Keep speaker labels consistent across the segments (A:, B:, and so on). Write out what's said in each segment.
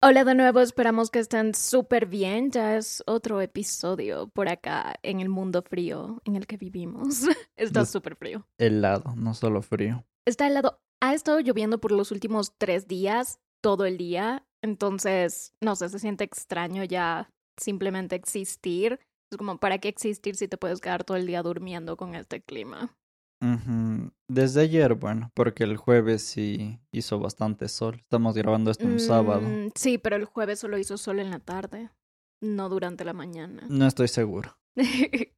A: Hola de nuevo, esperamos que estén súper bien. Ya es otro episodio por acá en el mundo frío en el que vivimos. Está súper frío.
B: Helado, no solo frío.
A: Está helado. Ha estado lloviendo por los últimos tres días, todo el día. Entonces, no sé, se siente extraño ya simplemente existir. Es como, ¿para qué existir si te puedes quedar todo el día durmiendo con este clima?
B: Desde ayer, bueno, porque el jueves sí hizo bastante sol. Estamos grabando esto un sábado.
A: Mm, sí, pero el jueves solo hizo sol en la tarde, no durante la mañana.
B: No estoy seguro.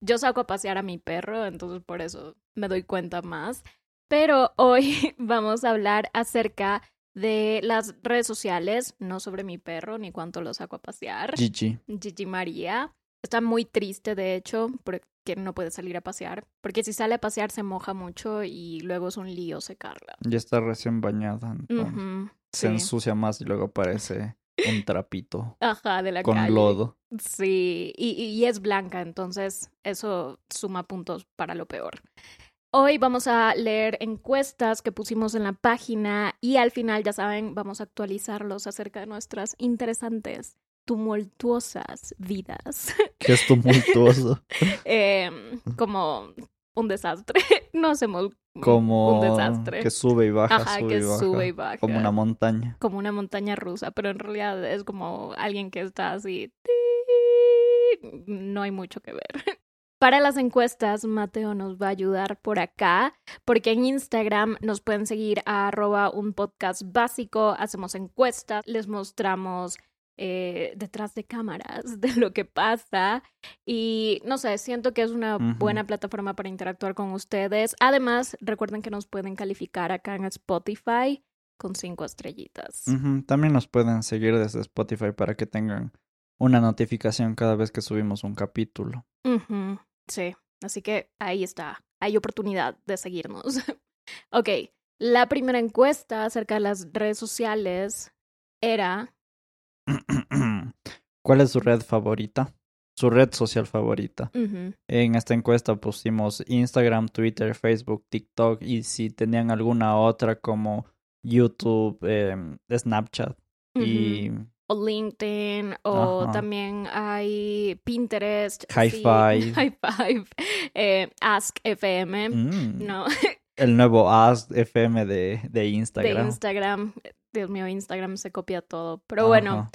A: Yo saco a pasear a mi perro, entonces por eso me doy cuenta más. Pero hoy vamos a hablar acerca de las redes sociales, no sobre mi perro ni cuánto lo saco a pasear.
B: Gigi.
A: Gigi María está muy triste, de hecho, porque no puede salir a pasear. Porque si sale a pasear se moja mucho y luego es un lío secarla.
B: Ya está recién bañada. Se
A: sí.
B: ensucia más y luego parece un trapito
A: Ajá, de la
B: con
A: calle.
B: lodo.
A: Sí, y, y es blanca, entonces eso suma puntos para lo peor. Hoy vamos a leer encuestas que pusimos en la página y al final, ya saben, vamos a actualizarlos acerca de nuestras interesantes, tumultuosas vidas.
B: Que es tumultuoso.
A: Em, como un desastre. No hacemos
B: Como
A: un desastre.
B: que sube y baja,
A: Ajá,
B: sube
A: que
B: y baja.
A: sube y baja.
B: Como una montaña.
A: como una montaña rusa, pero en realidad es como alguien que está así. No hay mucho que ver. Para las encuestas, Mateo nos va a ayudar por acá, porque en Instagram nos pueden seguir a arroba un podcast básico, hacemos encuestas, les mostramos eh, detrás de cámaras de lo que pasa y no sé, siento que es una buena plataforma para interactuar con ustedes. Además, recuerden que nos pueden calificar acá en Spotify con cinco estrellitas.
B: También nos pueden seguir desde Spotify para que tengan una notificación cada vez que subimos un capítulo.
A: Sí, así que ahí está, hay oportunidad de seguirnos. ok, la primera encuesta acerca de las redes sociales era...
B: ¿Cuál es su red favorita? Su red social favorita. En esta encuesta pusimos Instagram, Twitter, Facebook, TikTok y si tenían alguna otra como YouTube, em, Snapchat y.
A: O LinkedIn, o
B: Ajá.
A: también hay Pinterest.
B: High
A: sí,
B: Five.
A: High Five. eh, Ask FM.
B: mm,
A: No,
B: el nuevo Ask FM de, de
A: de
B: Instagram.
A: Dios mío, Instagram se copia todo. Pero bueno.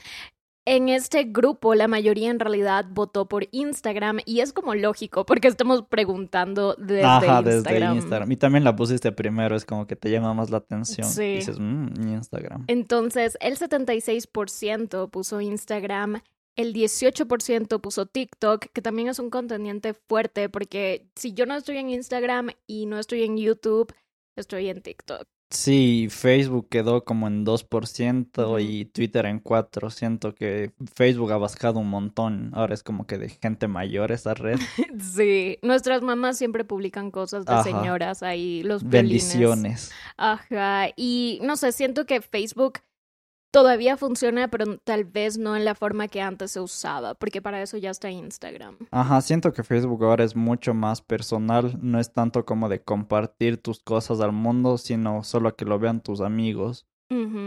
A: En este grupo, la mayoría en realidad votó por Instagram y es como lógico porque estamos preguntando desde
B: Ajá,
A: Instagram.
B: desde Instagram. Y también la pusiste primero, es como que te llama más la atención.
A: Sí.
B: Y dices, mmm, Instagram.
A: Entonces, el 76% puso Instagram, el 18% puso TikTok, que también es un contendiente fuerte porque si yo no estoy en Instagram y no estoy en YouTube, estoy en TikTok.
B: Sí, Facebook quedó como en 2%
A: Ujú.
B: y Twitter en 4%. Siento que Facebook ha bajado un montón. Ahora es como que de gente mayor esa red.
A: Sí, nuestras mamás siempre publican cosas de
B: Ajá.
A: señoras ahí, los.
B: Bendiciones.
A: Ajá, y no sé, siento que Facebook todavía funciona, pero tal vez no en la forma que antes se usaba, porque para eso ya está Instagram.
B: Ajá, siento que Facebook ahora es mucho más personal. No es tanto como de compartir tus cosas al mundo, sino solo que lo vean tus amigos.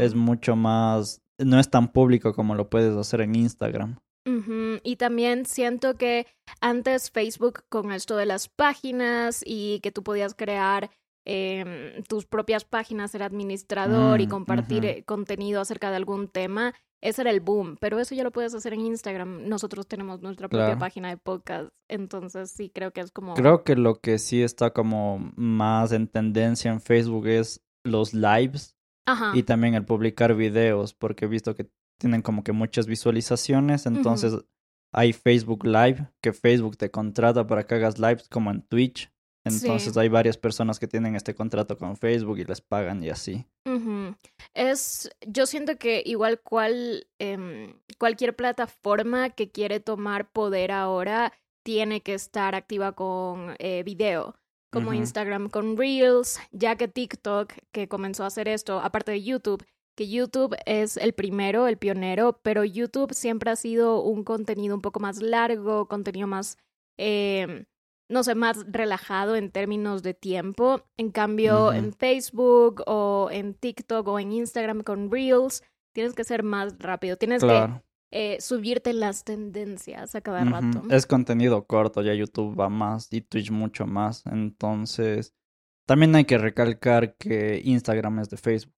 B: Es mucho más... No es tan público como lo puedes hacer en Instagram.
A: ujú, Y también siento que antes Facebook con esto de las páginas y que tú podías crear em, tus propias páginas, ser administrador y
B: Mm,
A: compartir eh, contenido acerca de algún tema. Ese era el boom, pero eso ya lo puedes hacer en Instagram. Nosotros tenemos nuestra propia
B: Claro.
A: página de podcast, entonces sí creo que es como...
B: Creo que lo que sí está como más en tendencia en Facebook es los lives
A: Ajá.
B: y también el publicar videos, porque he visto que tienen como que muchas visualizaciones, entonces hay Facebook Live, que Facebook te contrata para que hagas lives como en Twitch. Entonces
A: Sí.
B: hay varias personas que tienen este contrato con Facebook y les pagan y así.
A: Es, yo siento que igual cual, em, cualquier plataforma que quiere tomar poder ahora tiene que estar activa con eh, video, como. Instagram con Reels, ya que TikTok, que comenzó a hacer esto, aparte de YouTube, que YouTube es el primero, el pionero, pero YouTube siempre ha sido un contenido un poco más largo, contenido más em, no sé, más relajado en términos de tiempo. En cambio, en Facebook o en TikTok o en Instagram con Reels, tienes que ser más rápido, tienes
B: Claro.
A: que eh, subirte las tendencias a cada rato.
B: Es contenido corto, ya YouTube va más y Twitch mucho más. Entonces, también hay que recalcar que Instagram es de Facebook.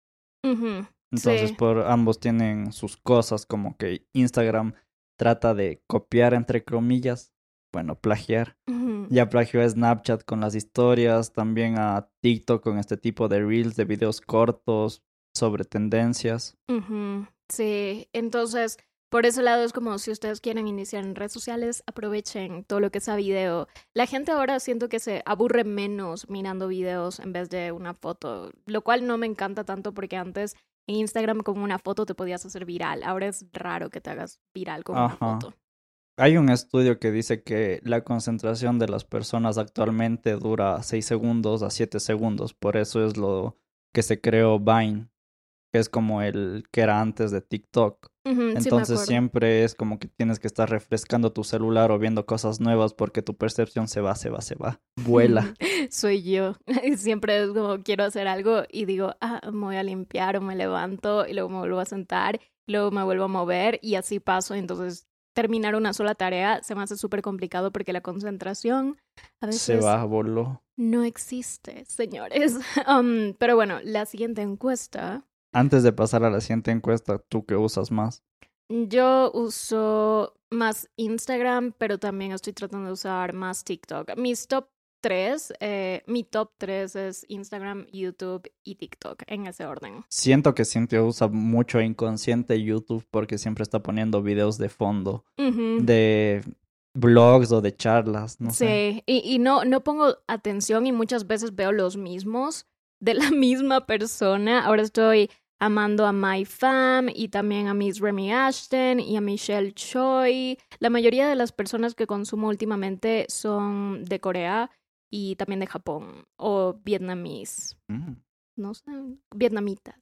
B: Entonces,
A: Sí.
B: por ambos tienen sus cosas, como que Instagram trata de copiar, entre comillas, bueno, plagiar. Ya plagió a Snapchat con las historias, también a TikTok con este tipo de reels, de videos cortos sobre tendencias.
A: Sí, entonces, por ese lado es como si ustedes quieren iniciar en redes sociales, aprovechen todo lo que sea video. La gente ahora siento que se aburre menos mirando videos en vez de una foto, lo cual no me encanta tanto porque antes en Instagram con una foto te podías hacer viral. Ahora es raro que te hagas viral con
B: Ajá.
A: una foto.
B: Hay un estudio que dice que la concentración de las personas actualmente dura 6 segundos a 7 segundos, por eso es lo que se creó Vine, que es como el que era antes de TikTok. Entonces siempre es como que tienes que estar refrescando tu celular o viendo cosas nuevas porque tu percepción se va, se va, se va, vuela.
A: Soy yo. Siempre es como quiero hacer algo y digo, ah, me voy a limpiar o me levanto y luego me vuelvo a sentar, y luego me vuelvo a mover y así paso. Entonces, terminar una sola tarea se me hace súper complicado porque la concentración a veces
B: Se va, voló.
A: no existe, señores. Um, pero bueno, la siguiente encuesta.
B: Antes de pasar a la siguiente encuesta, ¿tú qué usas más?
A: Yo uso más Instagram, pero también estoy tratando de usar más TikTok. Mis top tres, eh, mi top tres es Instagram, YouTube y TikTok, en ese orden.
B: Siento que Cintia usa mucho inconsciente YouTube porque siempre está poniendo videos de fondo, de blogs o de charlas, no sé.
A: Sí, y, y no, no pongo atención y muchas veces veo los mismos de la misma persona. Ahora estoy amando a My Fam y también a Miss Remy Ashton y a Michelle Choi. La mayoría de las personas que consumo últimamente son de Corea y también de Japón o vietnamís.
B: Mm,
A: No sé, vietnamitas.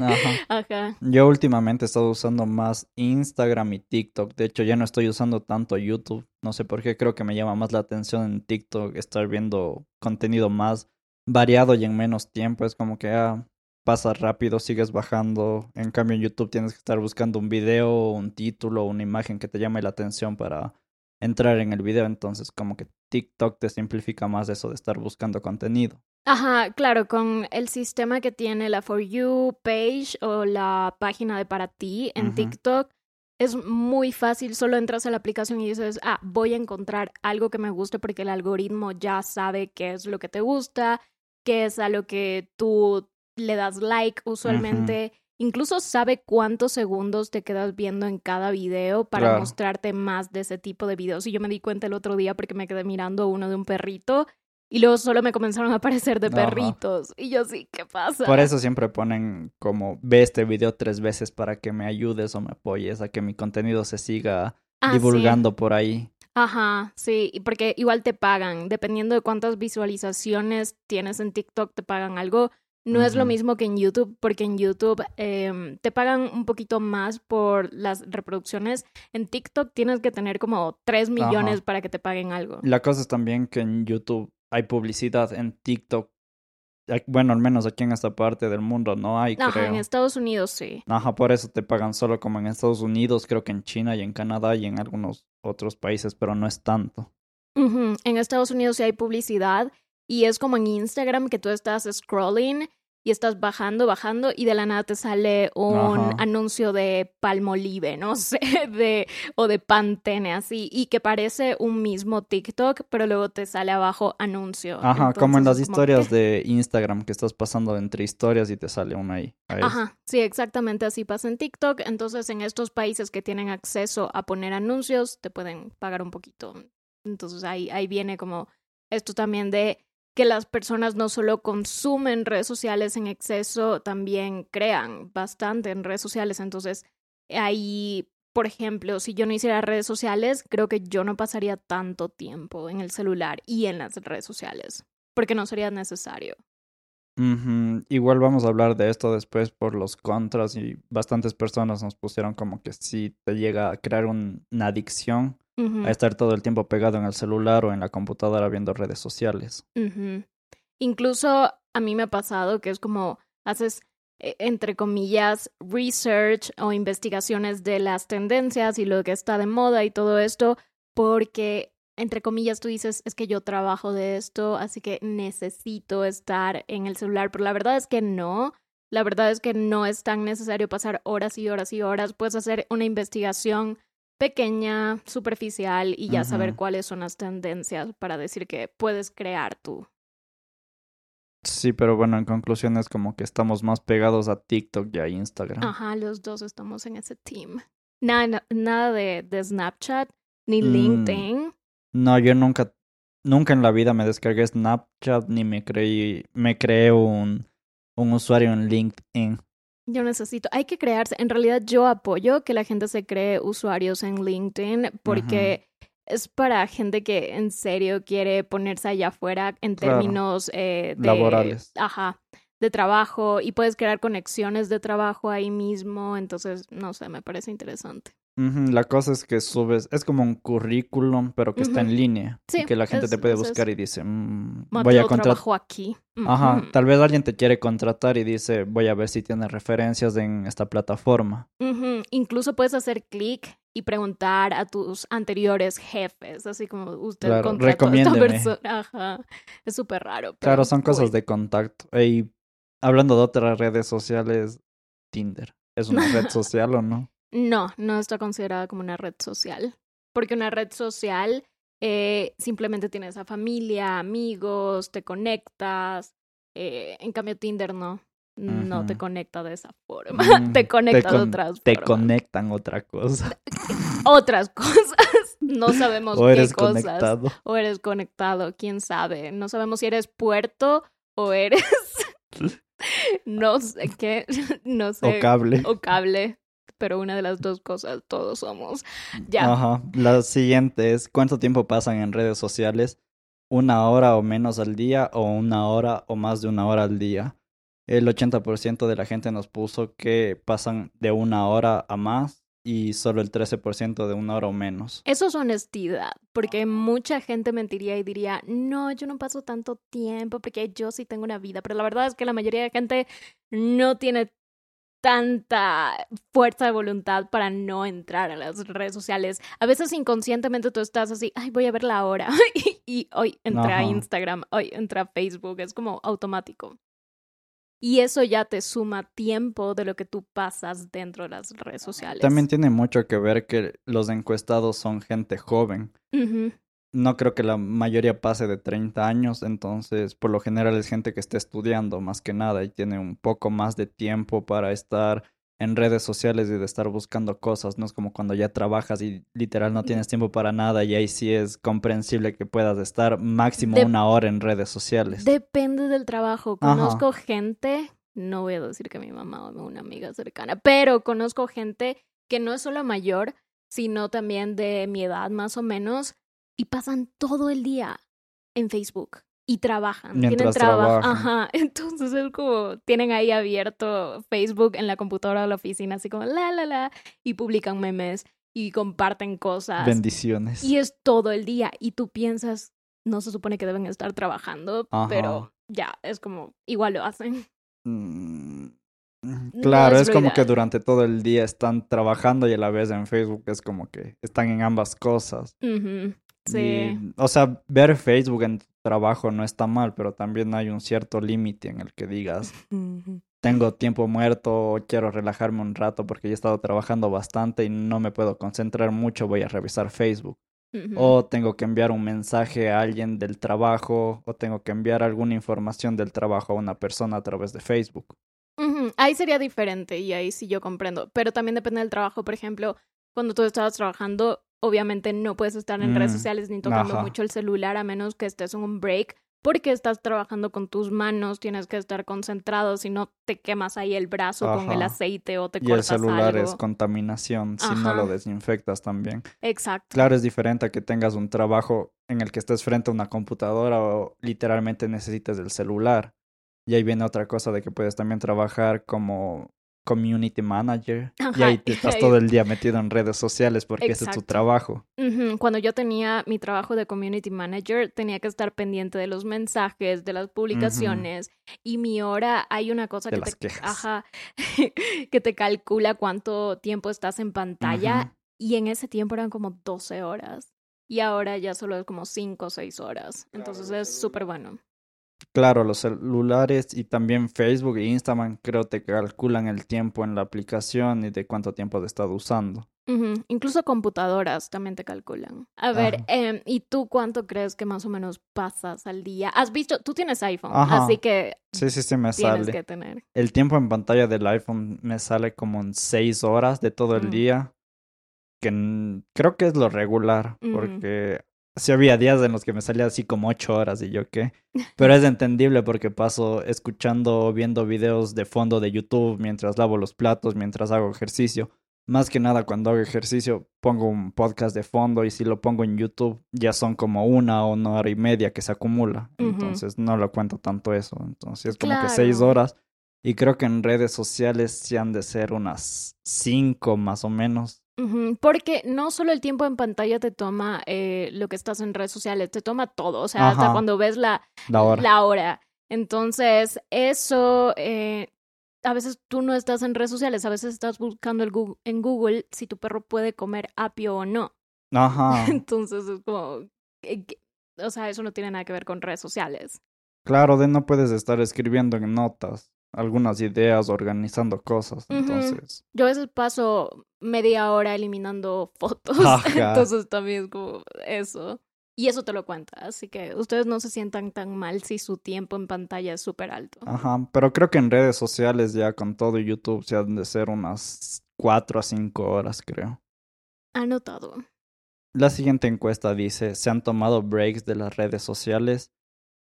B: Ajá.
A: Ajá.
B: Yo últimamente he estado usando más Instagram y TikTok. De hecho, ya no estoy usando tanto YouTube. No sé por qué, creo que me llama más la atención en TikTok estar viendo contenido más variado y en menos tiempo. Es como que ah, pasa rápido, sigues bajando. En cambio, en YouTube tienes que estar buscando un video, un título, una imagen que te llame la atención para entrar en el video. Entonces, como que TikTok te simplifica más eso de estar buscando contenido.
A: Ajá, claro, con el sistema que tiene la For You page o la página de para ti en. TikTok, es muy fácil. Solo entras a la aplicación y dices, ah, voy a encontrar algo que me guste porque el algoritmo ya sabe qué es lo que te gusta, qué es a lo que tú le das like usualmente. Incluso sabe cuántos segundos te quedas viendo en cada video para
B: Claro.
A: mostrarte más de ese tipo de videos. Y yo me di cuenta el otro día porque me quedé mirando uno de un perrito y luego solo me comenzaron a aparecer de
B: Ajá.
A: perritos. Y yo sí, ¿qué pasa?
B: Por eso siempre ponen como ve este video tres veces para que me ayudes o me apoyes a que mi contenido se siga
A: Ah, sí.
B: divulgando por ahí.
A: Ajá, sí, porque igual te pagan, dependiendo de cuántas visualizaciones tienes en TikTok, te pagan algo. No es lo mismo que en YouTube, porque en YouTube em, te pagan un poquito más por las reproducciones. En TikTok tienes que tener como 3 millones
B: Ajá.
A: para que te paguen algo.
B: La cosa es también que en YouTube hay publicidad, en TikTok, bueno, al menos aquí en esta parte del mundo no hay,
A: Ajá,
B: creo.
A: en Estados Unidos sí.
B: Ajá, por eso te pagan solo como en Estados Unidos, creo que en China y en Canadá y en algunos otros países, pero no es tanto.
A: En Estados Unidos sí hay publicidad y es como en Instagram que tú estás scrolling y estás bajando, bajando y de la nada te sale un
B: Ajá.
A: anuncio de Palmolive, no sé, de o de Pantene así y que parece un mismo TikTok, pero luego te sale abajo anuncio.
B: Ajá, como en las
A: como,
B: historias
A: ¿qué?
B: de Instagram que estás pasando entre historias y te sale una ahí.
A: Ajá, sí, exactamente así pasa en TikTok. Entonces, en estos países que tienen acceso a poner anuncios, te pueden pagar un poquito. Entonces, ahí, ahí viene como esto también de que las personas no solo consumen redes sociales en exceso, también crean bastante en redes sociales. Entonces, ahí, por ejemplo, si yo no hiciera redes sociales, creo que yo no pasaría tanto tiempo en el celular y en las redes sociales, porque no sería necesario.
B: Igual vamos a hablar de esto después por los contras y bastantes personas nos pusieron como que si te llega a crear un- una adicción A estar todo el tiempo pegado en el celular o en la computadora viendo redes sociales.
A: Incluso a mí me ha pasado que es como haces eh, entre comillas, research o investigaciones de las tendencias y lo que está de moda y todo esto, porque, entre comillas, tú dices, es que yo trabajo de esto, así que necesito estar en el celular, pero la verdad es que no. La verdad es que no es tan necesario pasar horas y horas y horas. Puedes hacer una investigación pequeña, superficial y ya saber cuáles son las tendencias para decir que puedes crear tú.
B: Sí, pero bueno, en conclusión es como que estamos más pegados a TikTok y a Instagram.
A: Ajá, los dos estamos en ese team. Nada, nada de, de, Snapchat ni
B: Mm,
A: LinkedIn.
B: No, yo nunca, nunca en la vida me descargué Snapchat ni me creí, me creé un, un usuario en LinkedIn.
A: Yo necesito, hay que crearse. En realidad yo apoyo que la gente se cree usuarios en LinkedIn porque es para gente que en serio quiere ponerse allá afuera en
B: Claro.
A: términos eh, de,
B: Laborales.
A: Ajá, de trabajo y puedes crear conexiones de trabajo ahí mismo. Entonces, no sé, me parece interesante.
B: La cosa es que subes, es como un currículum, pero que está en línea.
A: Sí,
B: y que la gente
A: es-
B: te puede buscar y dice, mm, voy a contratar.
A: aquí.
B: Ajá, tal vez alguien te quiere contratar y dice, voy a ver si tiene referencias en esta plataforma.
A: Incluso puedes hacer clic y preguntar a tus anteriores jefes, así como usted
B: Claro,
A: contrató a esta persona. Ajá. Es súper raro.
B: Claro, son cosas
A: cool.
B: de contacto. Y hablando de otras redes sociales, Tinder. ¿Es una red social o no?
A: No, no está considerada como una red social. Porque una red social eh, simplemente tienes a familia, amigos, te conectas. eh, en cambio, Tinder no. No te conecta de esa forma.
B: Mm,
A: te conecta de otras
B: Te
A: formas.
B: conectan otra cosa.
A: Otras cosas. No sabemos
B: O
A: qué
B: eres
A: cosas.
B: conectado.
A: o eres conectado, quién sabe. No sabemos si eres puerto o eres no sé qué, no sé,
B: O cable.
A: o cable, pero una de las dos cosas todos somos. Ya.
B: Ajá. La siguiente es, ¿cuánto tiempo pasan en redes sociales? ¿Una hora o menos al día o una hora o más de una hora al día? El 80% de la gente nos puso que pasan de una hora a más y solo el 13% de una hora o menos.
A: Eso es honestidad, porque mucha gente mentiría y diría, no, yo no paso tanto tiempo porque yo sí tengo una vida, pero la verdad es que la mayoría de gente no tiene tanta fuerza de voluntad para no entrar a las redes sociales. A veces inconscientemente tú estás así, ay, voy a ver la hora y, y hoy entra a. Instagram, hoy entra a Facebook, es como automático. Y eso ya te suma tiempo de lo que tú pasas dentro de las redes sociales.
B: También tiene mucho que ver que los encuestados son gente joven. No creo que la mayoría pase de 30 años, entonces por lo general es gente que está estudiando más que nada y tiene un poco más de tiempo para estar en redes sociales y de estar buscando cosas. No es como cuando ya trabajas y literal no tienes tiempo para nada y ahí sí es comprensible que puedas estar máximo una hora en redes sociales.
A: Depende del trabajo.
B: Ajá.
A: Conozco gente, no voy a decir que mi mamá o una amiga cercana, pero conozco gente que no es solo mayor, sino también de mi edad más o menos, y pasan todo el día en Facebook y trabajan.
B: Mientras
A: tienen trabajo.
B: trabajan.
A: Ajá. Entonces es como, tienen ahí abierto Facebook en la computadora de la oficina, así como la, la, la, y publican memes y comparten cosas.
B: Bendiciones.
A: Y es todo el día. Y tú piensas, no se supone que deben estar trabajando,
B: Ajá.
A: pero ya, es como, igual lo hacen.
B: Mm,
A: No
B: Claro,
A: es
B: como que durante todo el día están trabajando y a la vez en Facebook es como que están en ambas cosas.
A: Sí.
B: Y, o sea, ver Facebook en tu trabajo no está mal, pero también hay un cierto límite en el que digas, tengo tiempo muerto quiero relajarme un rato porque he estado trabajando bastante y no me puedo concentrar mucho, voy a revisar Facebook. O tengo que enviar un mensaje a alguien del trabajo o tengo que enviar alguna información del trabajo a una persona a través de Facebook.
A: Ahí sería diferente y ahí sí yo comprendo. Pero también depende del trabajo. Por ejemplo, cuando tú estabas trabajando, obviamente no puedes estar en redes
B: Mm,
A: sociales ni tocando
B: ajá.
A: mucho el celular a menos que estés en un break. Porque estás trabajando con tus manos, tienes que estar concentrado, si no te quemas ahí el brazo con el aceite o te
B: Y el
A: cortas
B: celular
A: algo.
B: es contaminación si no lo desinfectas también.
A: Exacto.
B: Claro, es diferente a que tengas un trabajo en el que estés frente a una computadora o literalmente necesites el celular. Y ahí viene otra cosa de que puedes también trabajar como community manager y ahí te estás todo el día metido en redes sociales porque ese es tu trabajo.
A: Cuando yo tenía mi trabajo de community manager, tenía que estar pendiente de los mensajes, de las publicaciones y mi hora, hay una cosa
B: De
A: que
B: las
A: te,
B: quejas.
A: ajá, que te calcula cuánto tiempo estás en pantalla y en ese tiempo eran como 12 horas y ahora ya solo es como 5 o 6 horas. Entonces es súper bueno.
B: Claro, los celulares y también Facebook e Instagram creo te calculan el tiempo en la aplicación y de cuánto tiempo has estado usando.
A: Incluso computadoras también te calculan. A ver, em, ¿y tú cuánto crees que más o menos pasas al día? Has visto, tú tienes iPhone,
B: Ajá.
A: así que
B: Sí, sí, sí me
A: tienes
B: sale.
A: que tener.
B: El tiempo en pantalla del iPhone me sale como en seis horas de todo el
A: Mm.
B: día, que creo que es lo regular, porque sí había días en los que me salía así como ocho horas y yo qué. Pero es entendible porque paso escuchando o viendo videos de fondo de YouTube mientras lavo los platos, mientras hago ejercicio. Más que nada cuando hago ejercicio pongo un podcast de fondo y si lo pongo en YouTube ya son como una o una hora y media que se acumula. Entonces no lo cuento tanto eso. Entonces es como que seis horas. Y creo que en redes sociales sí han de ser unas cinco más o menos.
A: Porque no solo el tiempo en pantalla te toma eh, lo que estás en redes sociales, te toma todo, o sea, hasta cuando ves la,
B: La hora.
A: la hora. Entonces, eso, eh, a veces tú no estás en redes sociales, a veces estás buscando el Google- en Google si tu perro puede comer apio o no.
B: Ajá.
A: Entonces, es como, eh, o sea, eso no tiene nada que ver con redes sociales.
B: Claro, de no puedes estar escribiendo en notas algunas ideas, organizando cosas. Entonces,
A: Yo a veces paso media hora eliminando fotos,
B: Ajá.
A: entonces también es como eso. Y eso te lo cuenta, así que ustedes no se sientan tan mal si su tiempo en pantalla es súper alto.
B: ajá. Pero creo que en redes sociales ya con todo YouTube se han de ser unas cuatro a cinco horas, creo.
A: Anotado.
B: La siguiente encuesta dice, ¿se han tomado breaks de las redes sociales?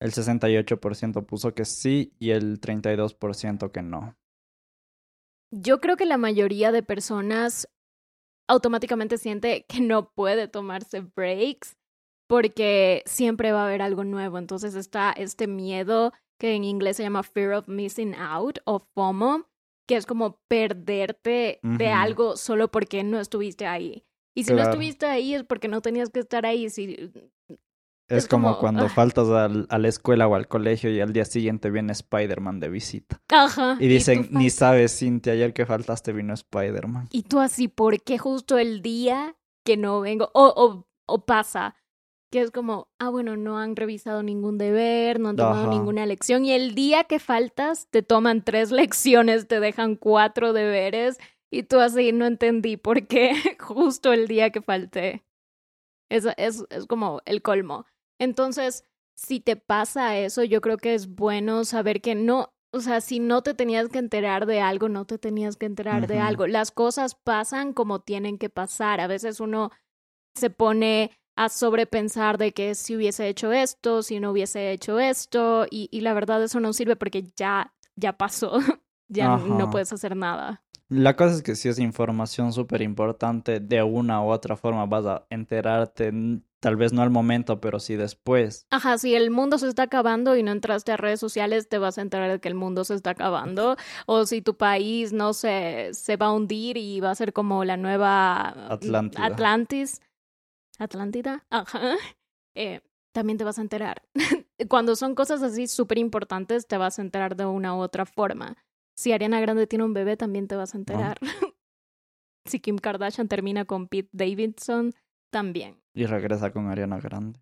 B: El 68% puso que sí y el 32% que no.
A: Yo creo que la mayoría de personas automáticamente siente que no puede tomarse breaks porque siempre va a haber algo nuevo. Entonces está este miedo que en inglés se llama fear of missing out o FOMO, que es como perderte de algo solo porque no estuviste ahí. Y si no estuviste ahí es porque no tenías que estar ahí. Si...
B: Es,
A: Es
B: como,
A: como,
B: cuando
A: ah.
B: faltas al- a la escuela o al colegio y al día siguiente viene Spider-Man de visita.
A: Ajá.
B: Y dicen, ni sabes, Cintia, ayer que faltaste vino Spider-Man.
A: Y tú así, ¿por qué justo el día que no vengo? O, o, o pasa, que es como, ah, bueno, no han revisado ningún deber, no han tomado
B: Ajá.
A: ninguna lección. Y el día que faltas, te toman tres lecciones, te dejan cuatro deberes. Y tú así, no entendí por qué justo el día que falté. Es, es, es como el colmo. Entonces, si te pasa eso, yo creo que es bueno saber que no, o sea, si no te tenías que enterar de algo, no te tenías que enterar de algo. Las cosas pasan como tienen que pasar. A veces uno se pone a sobrepensar de que si hubiese hecho esto, si no hubiese hecho esto, y, y la verdad eso no sirve porque ya, ya pasó. ya no puedes hacer nada.
B: La cosa es que si es información súper importante, de una u otra forma vas a enterarte, tal vez no al momento, pero sí después.
A: Ajá, si el mundo se está acabando y no entraste a redes sociales, te vas a enterar de que el mundo se está acabando. O si tu país, no sé, se va a hundir y va a ser como la nueva
B: Atlántida.
A: Atlantis. Atlántida. Ajá. Eh, también te vas a enterar. Cuando son cosas así súper importantes, te vas a enterar de una u otra forma. Si Ariana Grande tiene un bebé, también te vas a enterar. si Kim Kardashian termina con Pete Davidson, también.
B: Y regresa con Ariana Grande.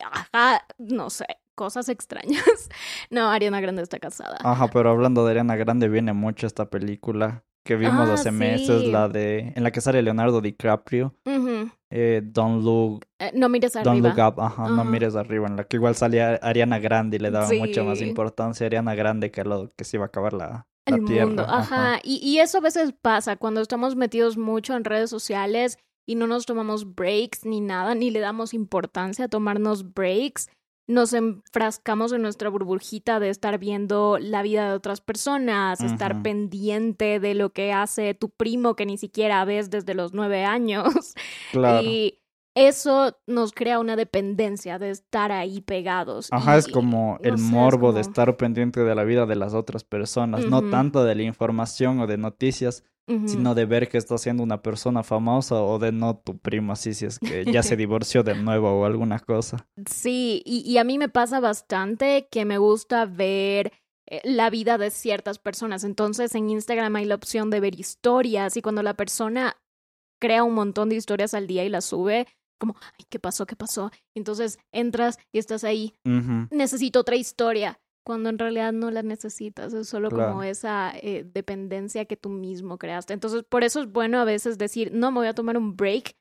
A: Ajá, no sé, cosas extrañas. No, Ariana Grande está casada.
B: Ajá, pero hablando de Ariana Grande, viene mucho esta película que vimos
A: Ah,
B: hace meses, la de, en la que sale Leonardo DiCaprio,
A: Ujú.
B: eh, Don't Look,
A: Eh, no mires
B: Don't
A: arriba.
B: Look Up, ajá, no
A: Ajá.
B: mires arriba, en la que igual salía Ariana Grande y le daba mucha más importancia a Ariana Grande que lo que se iba a acabar la, la
A: El
B: tierra.
A: mundo, ajá. Y, y eso a veces pasa cuando estamos metidos mucho en redes sociales y no nos tomamos breaks ni nada, ni le damos importancia a tomarnos breaks. Nos enfrascamos en nuestra burbujita de estar viendo la vida de otras personas, estar pendiente de lo que hace tu primo que ni siquiera ves desde los nueve años.
B: Claro.
A: Y, eso nos crea una dependencia de estar ahí pegados.
B: Ajá,
A: y-
B: es como el
A: sé, es
B: morbo de estar pendiente de la vida de las otras personas, no tanto de la información o de noticias, Sino de ver que está siendo una persona famosa o de no tu primo, así si es que ya se divorció de nuevo o alguna cosa.
A: Sí, y, y a mí me pasa bastante que me gusta ver eh, la vida de ciertas personas. Entonces en Instagram hay la opción de ver historias y cuando la persona crea un montón de historias al día y las sube, como, ay, ¿qué pasó? ¿Qué pasó? Entonces entras y estás ahí, necesito otra historia, cuando en realidad no la necesitas, es solo como esa eh, dependencia que tú mismo creaste. Entonces, por eso es bueno a veces decir, no, me voy a tomar un break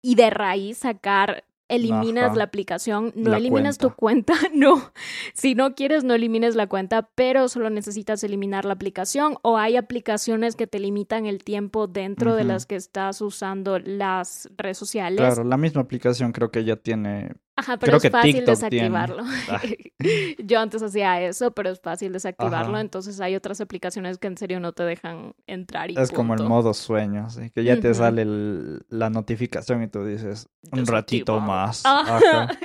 A: y de raíz sacar, eliminas
B: Ajá.
A: la aplicación, no
B: La
A: eliminas tu cuenta, no. Si no quieres, no elimines la cuenta, pero solo necesitas eliminar la aplicación o hay aplicaciones que te limitan el tiempo dentro de las que estás usando las redes sociales.
B: Claro, la misma aplicación creo que ya tiene...
A: Ajá, pero
B: Creo
A: es
B: que
A: fácil
B: TikTok
A: desactivarlo.
B: Ah.
A: Yo antes hacía eso, pero es fácil desactivarlo.
B: Ajá.
A: Entonces hay otras aplicaciones que en serio no te dejan entrar y
B: Es como el modo sueño, así que ya te sale el- la notificación y tú dices, un ratito más.
A: Ajá.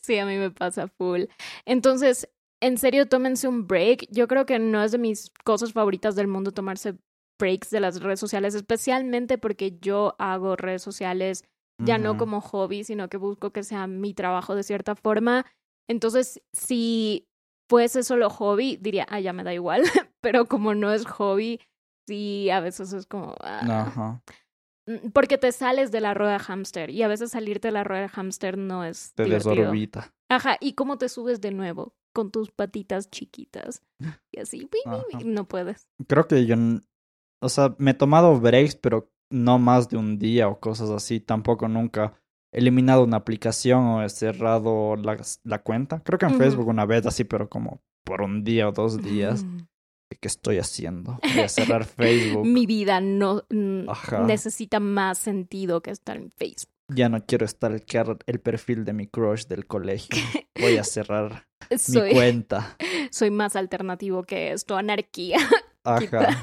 A: Sí, a mí me pasa full. Entonces, en serio, tómense un break. Yo creo que no es de mis cosas favoritas del mundo tomarse breaks de las redes sociales, especialmente porque yo hago redes sociales ya no como hobby, sino que busco que sea mi trabajo de cierta forma. Entonces, si fuese solo hobby, diría, ah, ya me da igual, pero como no es hobby, sí, a veces es como... ah,
B: Ajá.
A: mm, Porque te sales de la rueda hámster y a veces salirte de la rueda hámster no es
B: Te
A: divertido.
B: desorbita.
A: Ajá, ¿y cómo te subes de nuevo? Con tus patitas chiquitas. Y así, no puedes.
B: Creo que yo, o sea, me he tomado breaks, pero no más de un día o cosas así. Tampoco nunca he eliminado una aplicación o he cerrado la, la cuenta. Creo que en. Facebook una vez así, pero como por un día o dos días.
A: Mm.
B: ¿Qué estoy haciendo? Voy a cerrar Facebook.
A: Mi vida no mm,
B: Ajá.
A: necesita más sentido que estar en Facebook.
B: Ya no quiero stalkear el perfil de mi crush del colegio. Voy a cerrar mi cuenta.
A: soy más alternativo que esto, anarquía.
B: Ajá.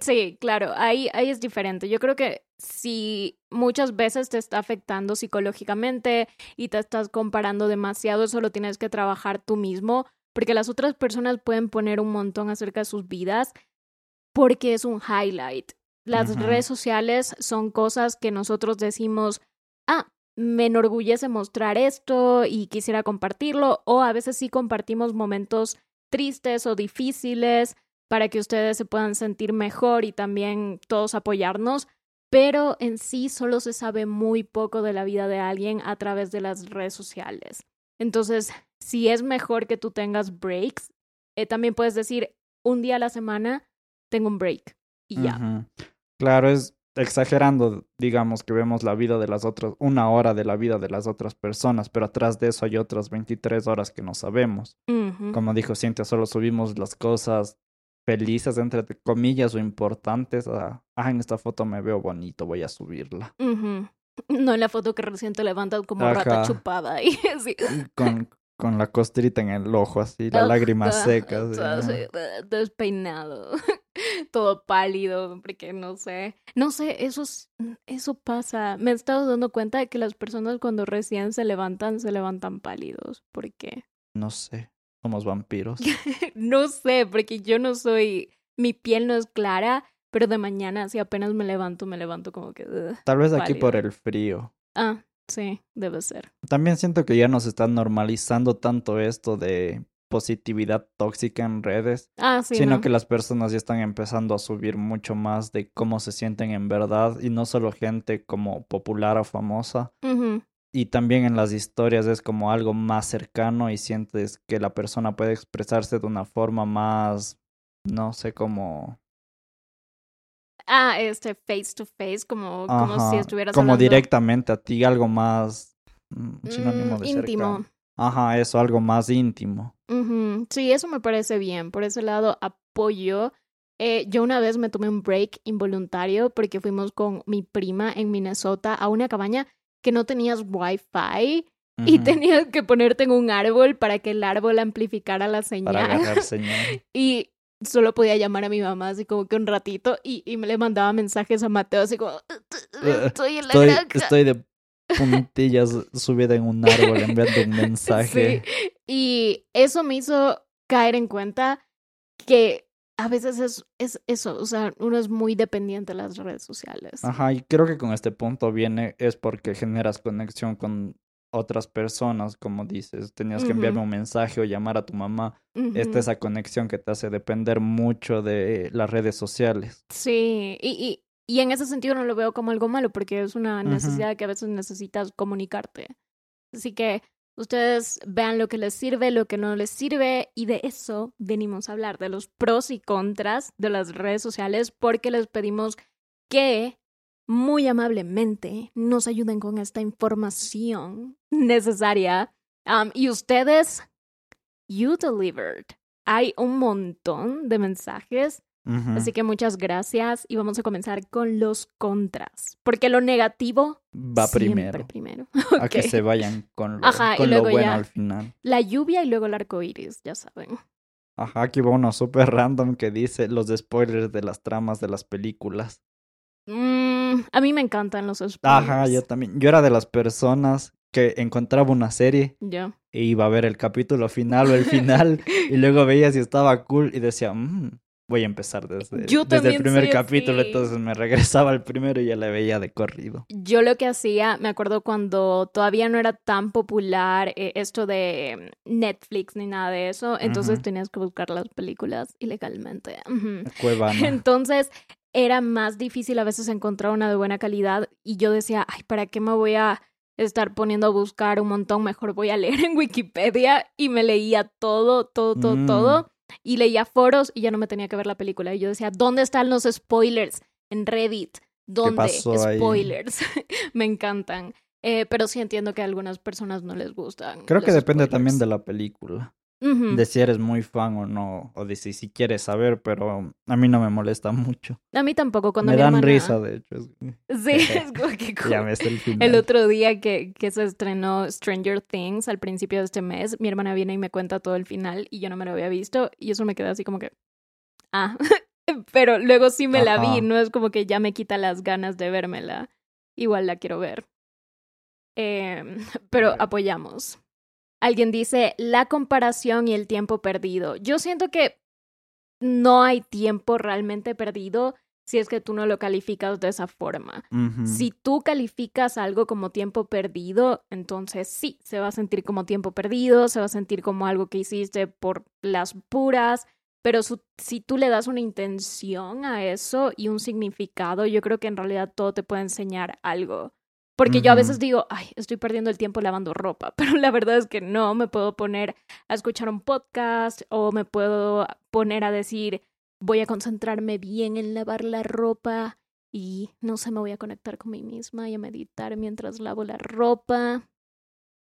A: Sí, claro, ahí, ahí es diferente. Yo creo que si muchas veces te está afectando psicológicamente y te estás comparando demasiado, eso lo tienes que trabajar tú mismo, porque las otras personas pueden poner un montón acerca de sus vidas porque es un highlight. Las redes sociales son cosas que nosotros decimos, ah, me enorgullece mostrar esto y quisiera compartirlo, o a veces sí compartimos momentos tristes o difíciles para que ustedes se puedan sentir mejor y también todos apoyarnos, pero en sí solo se sabe muy poco de la vida de alguien a través de las redes sociales. Entonces, si es mejor que tú tengas breaks, eh, también puedes decir, un día a la semana tengo un break y ya.
B: Claro, es exagerando, digamos, que vemos la vida de las otras, una hora de la vida de las otras personas, pero atrás de eso hay otras 23 horas que no sabemos. Como dijo Cintia, solo subimos las cosas felices, entre comillas, o importantes. Ah, ah, en esta foto me veo bonito, voy a subirla.
A: No en la foto que recién te levantas como rata chupada y así.
B: Con, con la costrita en el ojo, así, la
A: Ajá,
B: lágrima seca. así,
A: despeinado, todo pálido, porque no sé, no sé, eso, es- eso pasa. Me he estado dando cuenta de que las personas cuando recién se levantan, se levantan pálidos. ¿Por qué?
B: No sé, somos vampiros.
A: no sé, porque yo no soy, mi piel no es clara, pero de mañana, si apenas me levanto, me levanto como que...
B: Tal vez aquí por el frío.
A: Ah, sí, debe ser.
B: También siento que ya nos está normalizando tanto esto de positividad tóxica en redes,
A: Ah, sí.
B: sino
A: no.
B: que las personas ya están empezando a subir mucho más de cómo se sienten en verdad y no solo gente como popular o famosa. Y también en las historias es como algo más cercano y sientes que la persona puede expresarse de una forma más, no sé, como...
A: Ah, este face to face, como, como si estuvieras
B: como
A: hablando-
B: directamente a ti, algo más... mm, sinónimo
A: Mm,
B: de
A: íntimo.
B: cercano. Ajá, eso, algo más íntimo.
A: Sí, eso me parece bien. Por ese lado, apoyo. Eh, yo una vez me tomé un break involuntario porque fuimos con mi prima en Minnesota a una cabaña que no tenías wifi y
B: Ujú,
A: tenías que ponerte en un árbol para que el árbol amplificara la
B: Para
A: señal.
B: agarrar señal.
A: Y solo podía llamar a mi mamá así como que un ratito y, y me le mandaba mensajes a Mateo así como, estoy en la
B: Estoy,
A: granja.
B: estoy de puntillas subida en un árbol en vez de un mensaje.
A: Sí. Y eso me hizo caer en cuenta que a veces es, es eso, o sea, uno es muy dependiente de las redes sociales.
B: Ajá, y creo que con este punto viene es porque generas conexión con otras personas, como dices, tenías que enviarme un mensaje o llamar a tu mamá. Esta
A: Ujú.
B: esa conexión que te hace depender mucho de las redes sociales.
A: Sí, y, y, y en ese sentido no lo veo como algo malo porque es una necesidad que a veces necesitas comunicarte. Así que ustedes vean lo que les sirve, lo que no les sirve y de eso venimos a hablar, de los pros y contras de las redes sociales porque les pedimos que muy amablemente nos ayuden con esta información necesaria. Um, y ustedes, you delivered. Hay un montón de mensajes Así que muchas gracias y vamos a comenzar con los contras. Porque lo negativo
B: Va primero. A que se vayan con lo,
A: Ajá, y
B: bueno
A: ya.
B: al final.
A: La lluvia y luego el arco iris, ya saben.
B: Ajá, aquí va uno súper random que dice los spoilers de las tramas de las películas.
A: Mm, a mí me encantan los spoilers.
B: Ajá, yo también. Yo era de las personas que encontraba una serie
A: Yo.
B: e iba a ver el capítulo final o el final y luego veía si estaba cool y decía, "Mm, voy a empezar desde,
A: Yo
B: desde el primer capítulo.
A: así.
B: Entonces me regresaba al primero y ya le veía de corrido.
A: Yo lo que hacía, me acuerdo cuando todavía no era tan popular eh, esto de mm, Netflix ni nada de eso, entonces tenías que buscar las películas ilegalmente.
B: Cuevana.
A: Entonces era más difícil a veces encontrar una de buena calidad y yo decía, ay, ¿para qué me voy a estar poniendo a buscar un montón? Mejor voy a leer en Wikipedia y me leía todo, todo, todo,
B: Mm.
A: todo y leía foros y ya no me tenía que ver la película. Y yo decía, ¿dónde están los spoilers? En Reddit. ¿Dónde? Spoilers. me encantan. Eh, pero sí entiendo que a algunas personas no les gustan.
B: Creo que depende también de la película. De si eres muy fan o no. O de si, si quieres saber, pero a mí no me molesta mucho.
A: A mí tampoco. Cuando
B: me
A: mi
B: dan
A: hermana-
B: risa, de hecho.
A: Sí, es como que
B: Ya ves el final.
A: El otro día que, que se estrenó Stranger Things al principio de este mes, mi hermana viene y me cuenta todo el final y yo no me lo había visto y eso me quedó así como que, ah, pero luego sí me la vi, no es como que ya me quita las ganas de vérmela, igual la quiero ver. Em, pero apoyamos. Alguien dice la comparación y el tiempo perdido. Yo siento que no hay tiempo realmente perdido si es que tú no lo calificas de esa forma. Si tú calificas algo como tiempo perdido, entonces sí, se va a sentir como tiempo perdido, se va a sentir como algo que hiciste por las puras, pero su- si tú le das una intención a eso y un significado, yo creo que en realidad todo te puede enseñar algo. Porque yo a veces digo, ay, estoy perdiendo el tiempo lavando ropa, pero la verdad es que no, me puedo poner a escuchar un podcast o me puedo poner a decir, voy a concentrarme bien en lavar la ropa y no sé, me voy a conectar con mí misma y a meditar mientras lavo la ropa.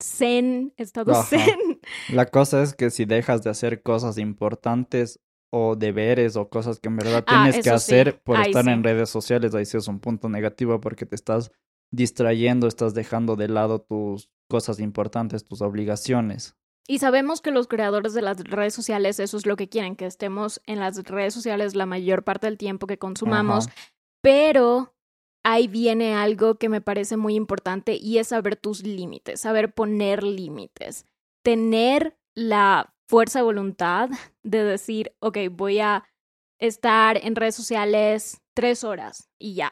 A: Zen, estado
B: Ajá.
A: zen.
B: La cosa es que si dejas de hacer cosas importantes o deberes o cosas que en verdad
A: Ah,
B: tienes que
A: sí.
B: hacer por
A: Ahí
B: estar
A: sí.
B: en redes sociales, ahí sí es un punto negativo porque te estás distrayendo, estás dejando de lado tus cosas importantes, tus obligaciones.
A: Y sabemos que los creadores de las redes sociales eso es lo que quieren, que estemos en las redes sociales la mayor parte del tiempo que consumamos,
B: Ajá.
A: pero ahí viene algo que me parece muy importante y es saber tus límites, saber poner límites, tener la fuerza de voluntad de decir, ok, voy a estar en redes sociales tres horas y ya.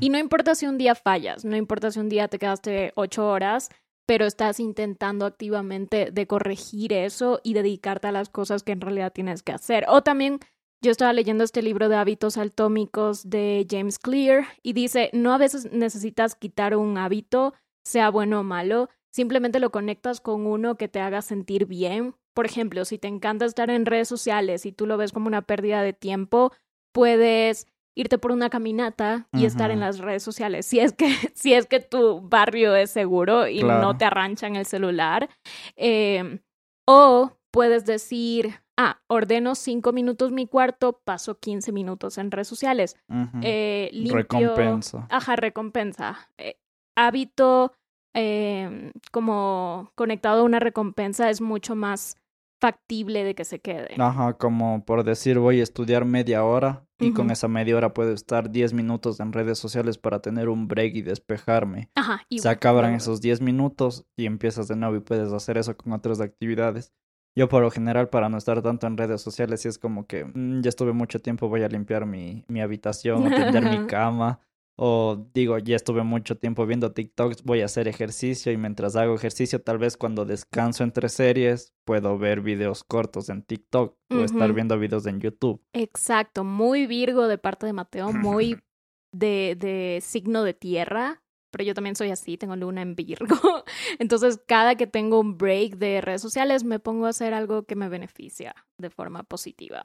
A: Y no importa si un día fallas, no importa si un día te quedaste ocho horas, pero estás intentando activamente de corregir eso y dedicarte a las cosas que en realidad tienes que hacer. O también yo estaba leyendo este libro de hábitos atómicos de James Clear y dice, no a veces necesitas quitar un hábito, sea bueno o malo, simplemente lo conectas con uno que te haga sentir bien. Por ejemplo, si te encanta estar en redes sociales y tú lo ves como una pérdida de tiempo, puedes irte por una caminata y estar en las redes sociales. Si es que, si es que tu barrio es seguro y
B: Claro.
A: no te arranchan el celular. Eh, o puedes decir, ah, ordeno cinco minutos mi cuarto, paso 15 minutos en redes sociales. Eh, limpio-
B: Recompensa.
A: Ajá, recompensa. Eh, hábito eh, como conectado a una recompensa es mucho más factible de que se quede.
B: Ajá, como por decir, voy a estudiar media hora y con esa media hora puedo estar 10 minutos en redes sociales para tener un break y despejarme.
A: Ajá. y
B: Se acaban esos 10 minutos y empiezas de nuevo y puedes hacer eso con otras actividades. Yo por lo general, para no estar tanto en redes sociales, sí es como que "Mm, ya estuve mucho tiempo, voy a limpiar mi, mi habitación, tender mi cama. O digo, ya estuve mucho tiempo viendo TikToks, voy a hacer ejercicio y mientras hago ejercicio, tal vez cuando descanso entre series, puedo ver videos cortos en TikTok o estar viendo videos en YouTube.
A: Exacto, muy Virgo de parte de Mateo, muy de, de signo de tierra, pero yo también soy así, tengo luna en Virgo. Entonces, cada que tengo un break de redes sociales, me pongo a hacer algo que me beneficia de forma positiva.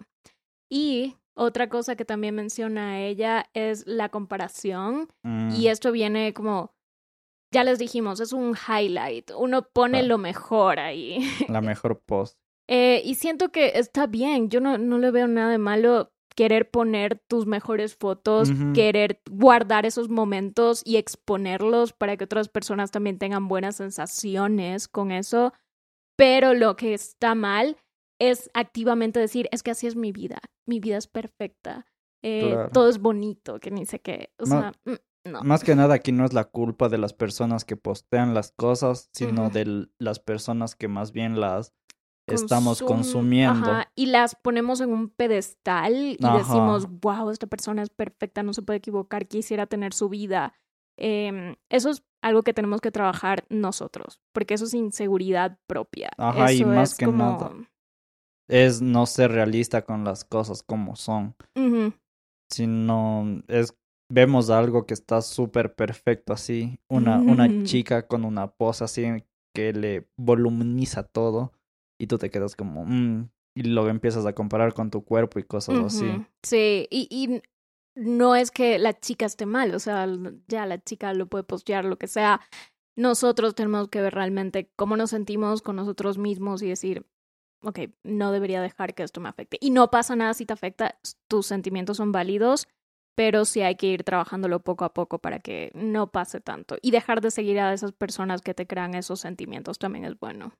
A: Y otra cosa que también menciona ella es la comparación.
B: Mm,
A: Y esto viene como, ya les dijimos, es un highlight. Uno pone lo mejor ahí.
B: la mejor post.
A: Eh, y siento que está bien, yo no, no le veo nada de malo querer poner tus mejores fotos, querer guardar esos momentos y exponerlos para que otras personas también tengan buenas sensaciones con eso. Pero lo que está mal es activamente decir, es que así es mi vida, mi vida es perfecta, eh,
B: Claro.
A: todo es bonito, que ni sé qué. O sea, mm, no.
B: Más que nada aquí no es la culpa de las personas que postean las cosas, sino de las personas que más bien las estamos
A: Consum-
B: consumiendo.
A: ajá, y las ponemos en un pedestal y
B: Ajá.
A: decimos, wow, esta persona es perfecta, no se puede equivocar, quisiera tener su vida. Em, eso es algo que tenemos que trabajar nosotros, porque eso es inseguridad propia.
B: Ajá, y
A: Eso
B: más
A: es
B: que
A: como-
B: nada. Es no ser realista con las cosas como son, sino es vemos algo que está súper perfecto así, una, una
A: Ujú.
B: chica con una pose así que le voluminiza todo y tú te quedas como, "Mm", y luego empiezas a comparar con tu cuerpo y cosas así.
A: Sí, y, y no es que la chica esté mal, o sea, ya la chica lo puede postear, lo que sea. Nosotros tenemos que ver realmente cómo nos sentimos con nosotros mismos y decir, ok, no debería dejar que esto me afecte. Y no pasa nada si te afecta, tus sentimientos son válidos, pero sí hay que ir trabajándolo poco a poco para que no pase tanto. Y dejar de seguir a esas personas que te crean esos sentimientos también es bueno.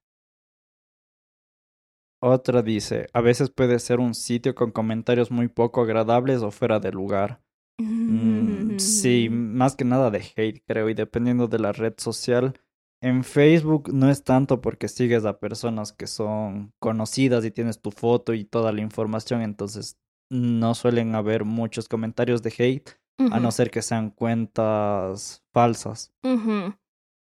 B: Otra dice, a veces puede ser un sitio con comentarios muy poco agradables o fuera de lugar. Mm, sí, más que nada de hate, creo, y dependiendo de la red social. En Facebook no es tanto porque sigues a personas que son conocidas y tienes tu foto y toda la información, entonces no suelen haber muchos comentarios de hate, a no ser que sean cuentas falsas.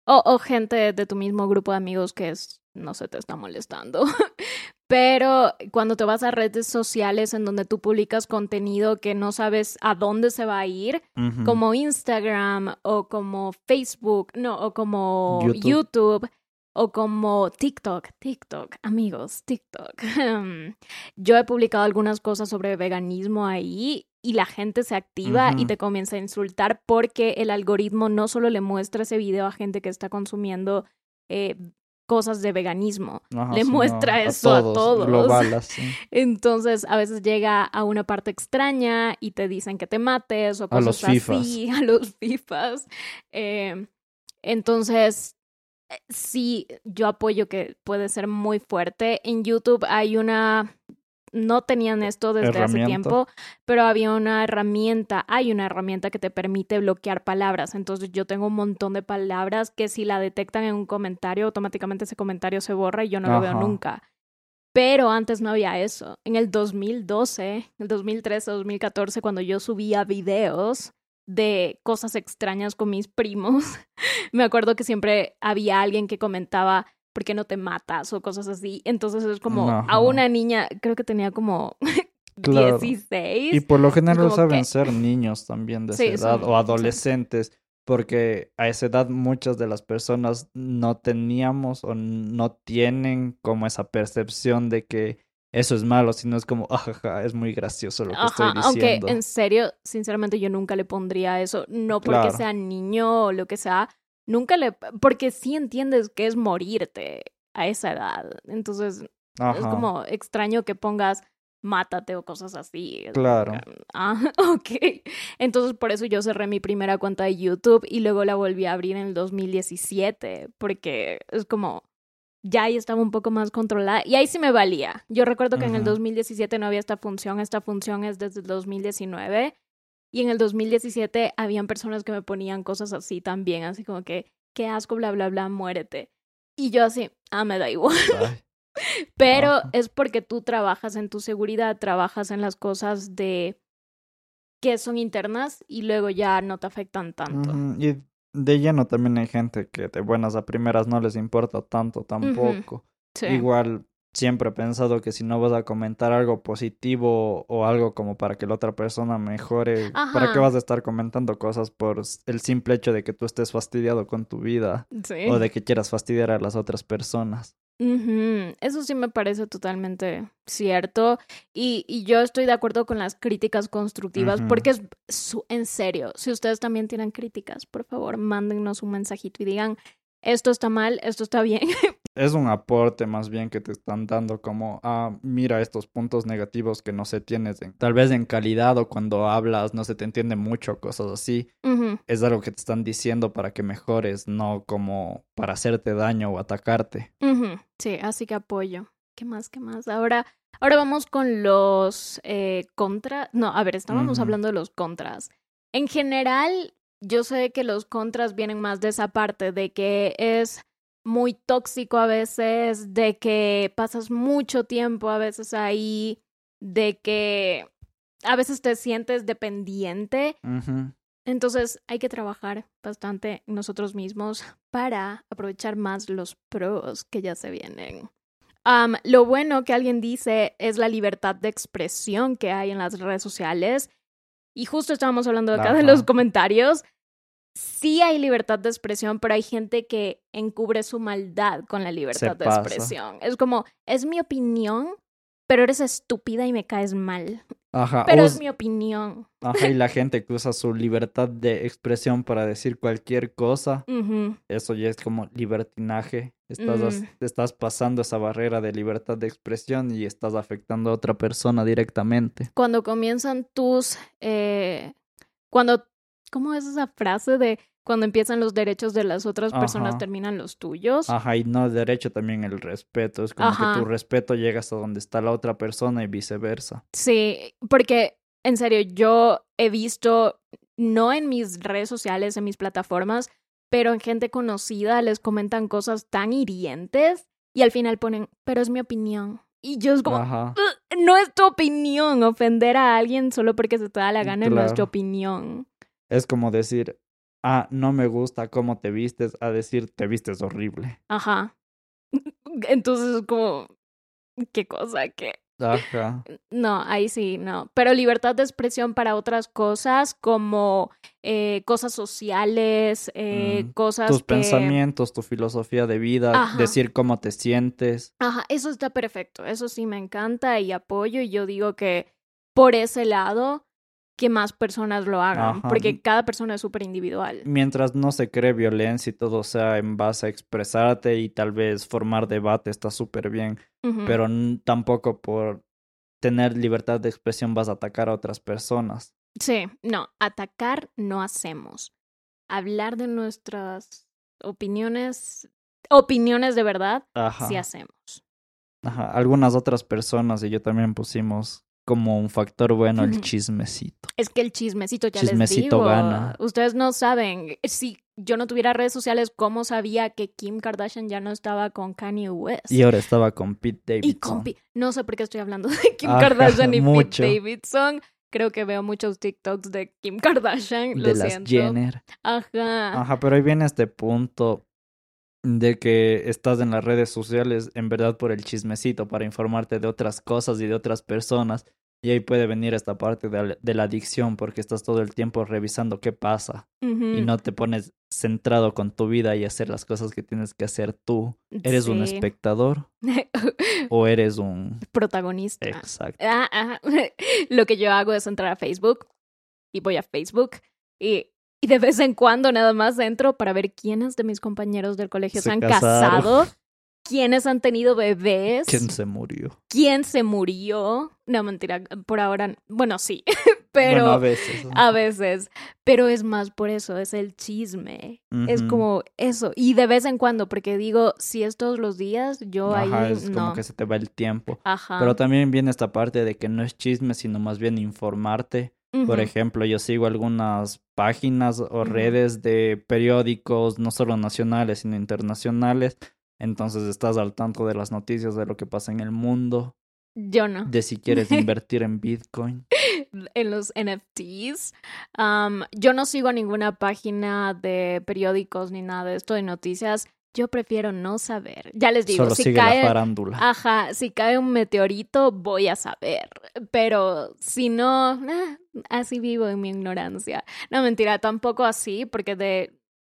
A: O, o gente de tu mismo grupo de amigos que es, no se te está molestando. Pero cuando te vas a redes sociales en donde tú publicas contenido que no sabes a dónde se va a ir, como Instagram o como Facebook, no, o como
B: YouTube.
A: YouTube, o como TikTok, TikTok, amigos, TikTok. Yo he publicado algunas cosas sobre veganismo ahí y la gente se activa y te comienza a insultar porque el algoritmo no solo le muestra ese video a gente que está consumiendo eh, cosas de veganismo,
B: Ajá,
A: le muestra eso a todos.
B: Global, así.
A: entonces, a veces llega a una parte extraña y te dicen que te mates o
B: A
A: cosas
B: los fifas.
A: así, a los fifas. Eh, entonces, eh, sí, yo apoyo que puede ser muy fuerte. En YouTube hay una, no tenían esto desde hace tiempo, pero había una herramienta, hay una herramienta que te permite bloquear palabras. Entonces, yo tengo un montón de palabras que si la detectan en un comentario, automáticamente ese comentario se borra y yo no lo veo nunca. Pero antes no había eso. En el 2012, el 2013, 2014, cuando yo subía videos de cosas extrañas con mis primos, me acuerdo que siempre había alguien que comentaba, ¿por qué no te matas? o cosas así. Entonces es como a una niña, creo que tenía como
B: Claro.
A: 16.
B: Y por lo general saben
A: que-
B: ser niños también de
A: Sí,
B: esa edad
A: son-
B: o adolescentes, porque a esa edad muchas de las personas no teníamos o no tienen como esa percepción de que eso es malo, sino es como, ajaja, es muy gracioso lo que estoy
A: Ajá, aunque
B: diciendo.
A: en serio, sinceramente yo nunca le pondría eso, no porque
B: Claro.
A: sea niño o lo que sea, nunca le, porque sí entiendes que es morirte a esa edad, entonces es como extraño que pongas mátate o cosas así.
B: Claro.
A: Ah, ok. Entonces por eso yo cerré mi primera cuenta de YouTube y luego la volví a abrir en el 2017, porque es como, ya ahí estaba un poco más controlada y ahí sí me valía. Yo recuerdo que en el
B: Ujú.
A: 2017 no había esta función, esta función es desde el 2019 y en el 2017 habían personas que me ponían cosas así también, así como que, qué asco, bla, bla, bla, muérete. Y yo así, ah, me da igual. Pero es porque tú trabajas en tu seguridad, trabajas en las cosas de que son internas y luego ya no te afectan tanto.
B: Y de lleno también hay gente que de buenas a primeras no les importa tanto tampoco.
A: Sí.
B: Igual siempre he pensado que si no vas a comentar algo positivo o algo como para que la otra persona mejore, ¿para qué vas a estar comentando cosas por el simple hecho de que tú estés fastidiado con tu vida
A: Sí.
B: o de que quieras fastidiar a las otras personas?
A: Eso sí me parece totalmente cierto. Y, y yo estoy de acuerdo con las críticas constructivas, porque es su- en serio, si ustedes también tienen críticas, por favor, mándennos un mensajito y digan, esto está mal, esto está bien.
B: Es un aporte más bien que te están dando como, ah, mira estos puntos negativos que no se tienes, en- tal vez en calidad o cuando hablas no se te entiende mucho, cosas así. Es algo que te están diciendo para que mejores, no como para hacerte daño o atacarte.
A: Sí, así que apoyo. ¿Qué más? ¿Qué más? Ahora, ahora vamos con los eh, contras. No, a ver, estábamos hablando de los contras. En general, yo sé que los contras vienen más de esa parte, de que es muy tóxico a veces, de que pasas mucho tiempo a veces ahí, de que a veces te sientes dependiente. Entonces hay que trabajar bastante nosotros mismos para aprovechar más los pros que ya se vienen. Lo bueno que alguien dice es la libertad de expresión que hay en las redes sociales. Y justo estábamos hablando acá de los comentarios. Sí hay libertad de expresión, pero hay gente que encubre su maldad con la libertad de expresión. Es como, es mi opinión, pero eres estúpida y me caes mal.
B: Ajá,
A: Pero es mi opinión.
B: ajá, y la gente que usa su libertad de expresión para decir cualquier cosa, eso ya es como libertinaje. Estás,
A: Mm.
B: estás pasando esa barrera de libertad de expresión y estás afectando a otra persona directamente.
A: cuando comienzan tus, eh, cuando, ¿cómo es esa frase de cuando empiezan los derechos de las otras personas
B: Ajá.
A: terminan los tuyos?
B: Ajá, y no derecho también el respeto. Es como
A: Ajá.
B: que tu respeto llega hasta donde está la otra persona y viceversa.
A: Sí, porque en serio, yo he visto, no en mis redes sociales, en mis plataformas, pero en gente conocida les comentan cosas tan hirientes y al final ponen, pero es mi opinión. Y yo es como,
B: Ajá.
A: "Ugh, no es tu opinión, ofender a alguien solo porque se te da la gana no es tu
B: Claro.
A: opinión.
B: Es como decir, ah, no me gusta cómo te vistes, a decir, te vistes horrible.
A: Ajá. Entonces es como, ¿qué cosa? ¿Qué?
B: Ajá.
A: No, ahí sí, no. Pero libertad de expresión para otras cosas, como eh, cosas sociales, eh,
B: Mm,
A: cosas
B: Tus
A: que...
B: pensamientos, tu filosofía de vida,
A: Ajá.
B: decir cómo te sientes.
A: Ajá, eso está perfecto. Eso sí me encanta y apoyo. Y yo digo que por ese lado, que más personas lo hagan,
B: Ajá.
A: porque cada persona es súper individual.
B: Mientras no se cree violencia y todo sea en base a expresarte y tal vez formar debate está súper bien, pero tampoco por tener libertad de expresión vas a atacar a otras personas.
A: Sí, no, atacar no hacemos. Hablar de nuestras opiniones, opiniones de verdad,
B: Ajá.
A: sí hacemos.
B: Ajá. Algunas otras personas y yo también pusimos como un factor bueno el chismecito.
A: Es que el chismecito ya les
B: Chismecito
A: digo.
B: gana.
A: Ustedes no saben. Si yo no tuviera redes sociales, ¿cómo sabía que Kim Kardashian ya no estaba con Kanye West?
B: Y ahora estaba con Pete Davidson.
A: Y con Pi- No sé por qué estoy hablando de Kim
B: Ajá,
A: Kardashian y
B: mucho.
A: Pete Davidson. Creo que veo muchos TikToks de Kim Kardashian. Lo
B: de las
A: siento.
B: Jenner.
A: Ajá.
B: Ajá, pero ahí viene este punto de que estás en las redes sociales en verdad por el chismecito, para informarte de otras cosas y de otras personas. Y ahí puede venir esta parte de, la- de la adicción porque estás todo el tiempo revisando qué pasa y no te pones centrado con tu vida y hacer las cosas que tienes que hacer tú. ¿Eres un espectador o eres un...
A: Protagonista.
B: Exacto.
A: Ah, ajá. Lo que yo hago es entrar a Facebook y voy a Facebook y, y de vez en cuando nada más entro para ver quiénes de mis compañeros del colegio se,
B: Se
A: han casado, quiénes han tenido bebés,
B: ¿Quién se murió?
A: quién se murió. No, mentira, por ahora, bueno, sí, pero
B: Bueno, a veces.
A: a veces, pero es más por eso, es el chisme. Es como eso. Y de vez en cuando, porque digo, si es todos los días, yo
B: Ajá,
A: ahí
B: es como que se te va el tiempo.
A: Ajá.
B: Pero también viene esta parte de que no es chisme, sino más bien informarte. Por ejemplo, yo sigo algunas páginas o redes de periódicos, no solo nacionales, sino internacionales. Entonces estás al tanto de las noticias de lo que pasa en el mundo,
A: Yo no.
B: de si quieres invertir en Bitcoin.
A: en los NFTs. Yo no sigo ninguna página de periódicos ni nada de esto de noticias. Yo prefiero no saber. Ya les digo,
B: Solo
A: si
B: sigue
A: cae,
B: la farándula.
A: ajá, si cae un meteorito, voy a saber. Pero si no, ah, así vivo en mi ignorancia. No, mentira, tampoco así, porque de,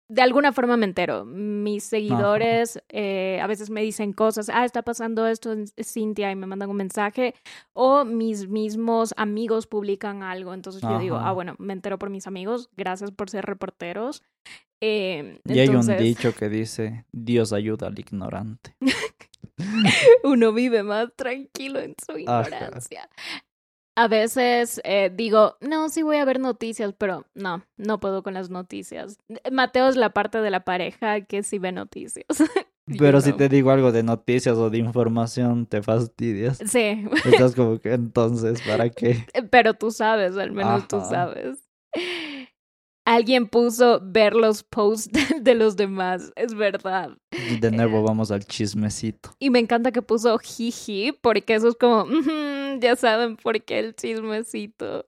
A: de alguna forma me entero. Mis seguidores eh, a veces me dicen cosas, ah, está pasando esto en Cintia y me mandan un mensaje, o mis mismos amigos publican algo. Entonces yo digo, ah, bueno, me entero por mis amigos, gracias por ser reporteros. Eh,
B: Y hay un dicho que dice, Dios ayuda al ignorante.
A: uno vive más tranquilo en su
B: Ajá.
A: ignorancia. A veces eh, digo, no, sí voy a ver noticias, pero no, no puedo con las noticias. Mateo es la parte de la pareja que sí ve noticias.
B: Pero si
A: know.
B: te digo algo de noticias o de información, te fastidias.
A: Sí,
B: Estás como que entonces, ¿para qué?
A: pero tú sabes, al menos tú
B: Ajá.
A: sabes. Alguien puso ver los posts de los demás, es verdad.
B: De nuevo vamos al chismecito.
A: Y me encanta que puso jiji, porque eso es como, "Ujú, ya saben por qué el chismecito.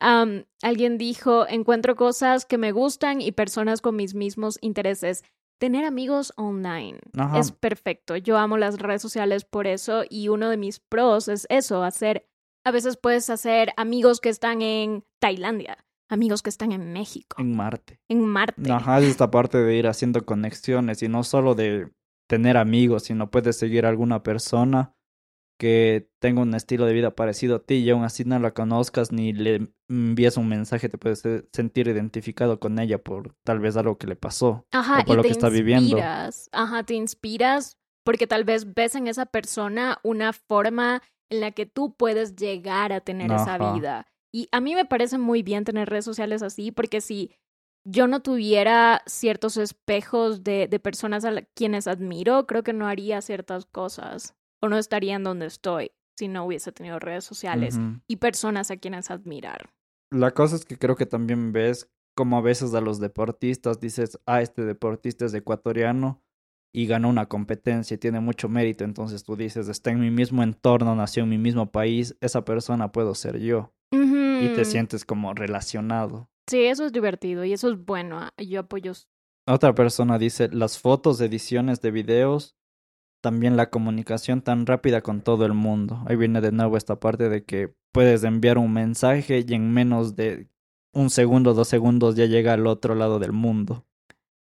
A: Am, alguien dijo, encuentro cosas que me gustan y personas con mis mismos intereses. Tener amigos online
B: Ajá.
A: es perfecto. Yo amo las redes sociales por eso y uno de mis pros es eso, hacer, a veces puedes hacer amigos que están en Tailandia, amigos que están en México,
B: En Marte.
A: en Marte.
B: Ajá, es esta parte de ir haciendo conexiones y no solo de tener amigos, sino puedes seguir a alguna persona que tenga un estilo de vida parecido a ti y aún así no la conozcas ni le envías un mensaje, te puedes sentir identificado con ella por tal vez algo que le pasó
A: Ajá,
B: o por
A: y
B: lo
A: te
B: que está viviendo.
A: inspiras. Ajá, te inspiras porque tal vez ves en esa persona una forma en la que tú puedes llegar a tener esa vida. Y a mí me parece muy bien tener redes sociales así porque si yo no tuviera ciertos espejos de, de personas a quienes admiro, creo que no haría ciertas cosas o no estaría en donde estoy si no hubiese tenido redes sociales y personas a quienes admirar.
B: La cosa es que creo que también ves como a veces a los deportistas dices, ah, este deportista es ecuatoriano y ganó una competencia y tiene mucho mérito, entonces tú dices, está en mi mismo entorno, nació en mi mismo país, esa persona puedo ser yo y te
A: Ujú.
B: sientes como relacionado.
A: Sí, eso es divertido y eso es bueno. ah, Yo apoyo
B: Otra persona dice, las fotos, ediciones de videos, también la comunicación tan rápida con todo el mundo. Ahí viene de nuevo esta parte de que puedes enviar un mensaje y en menos de un segundo, dos segundos ya llega al otro lado del mundo.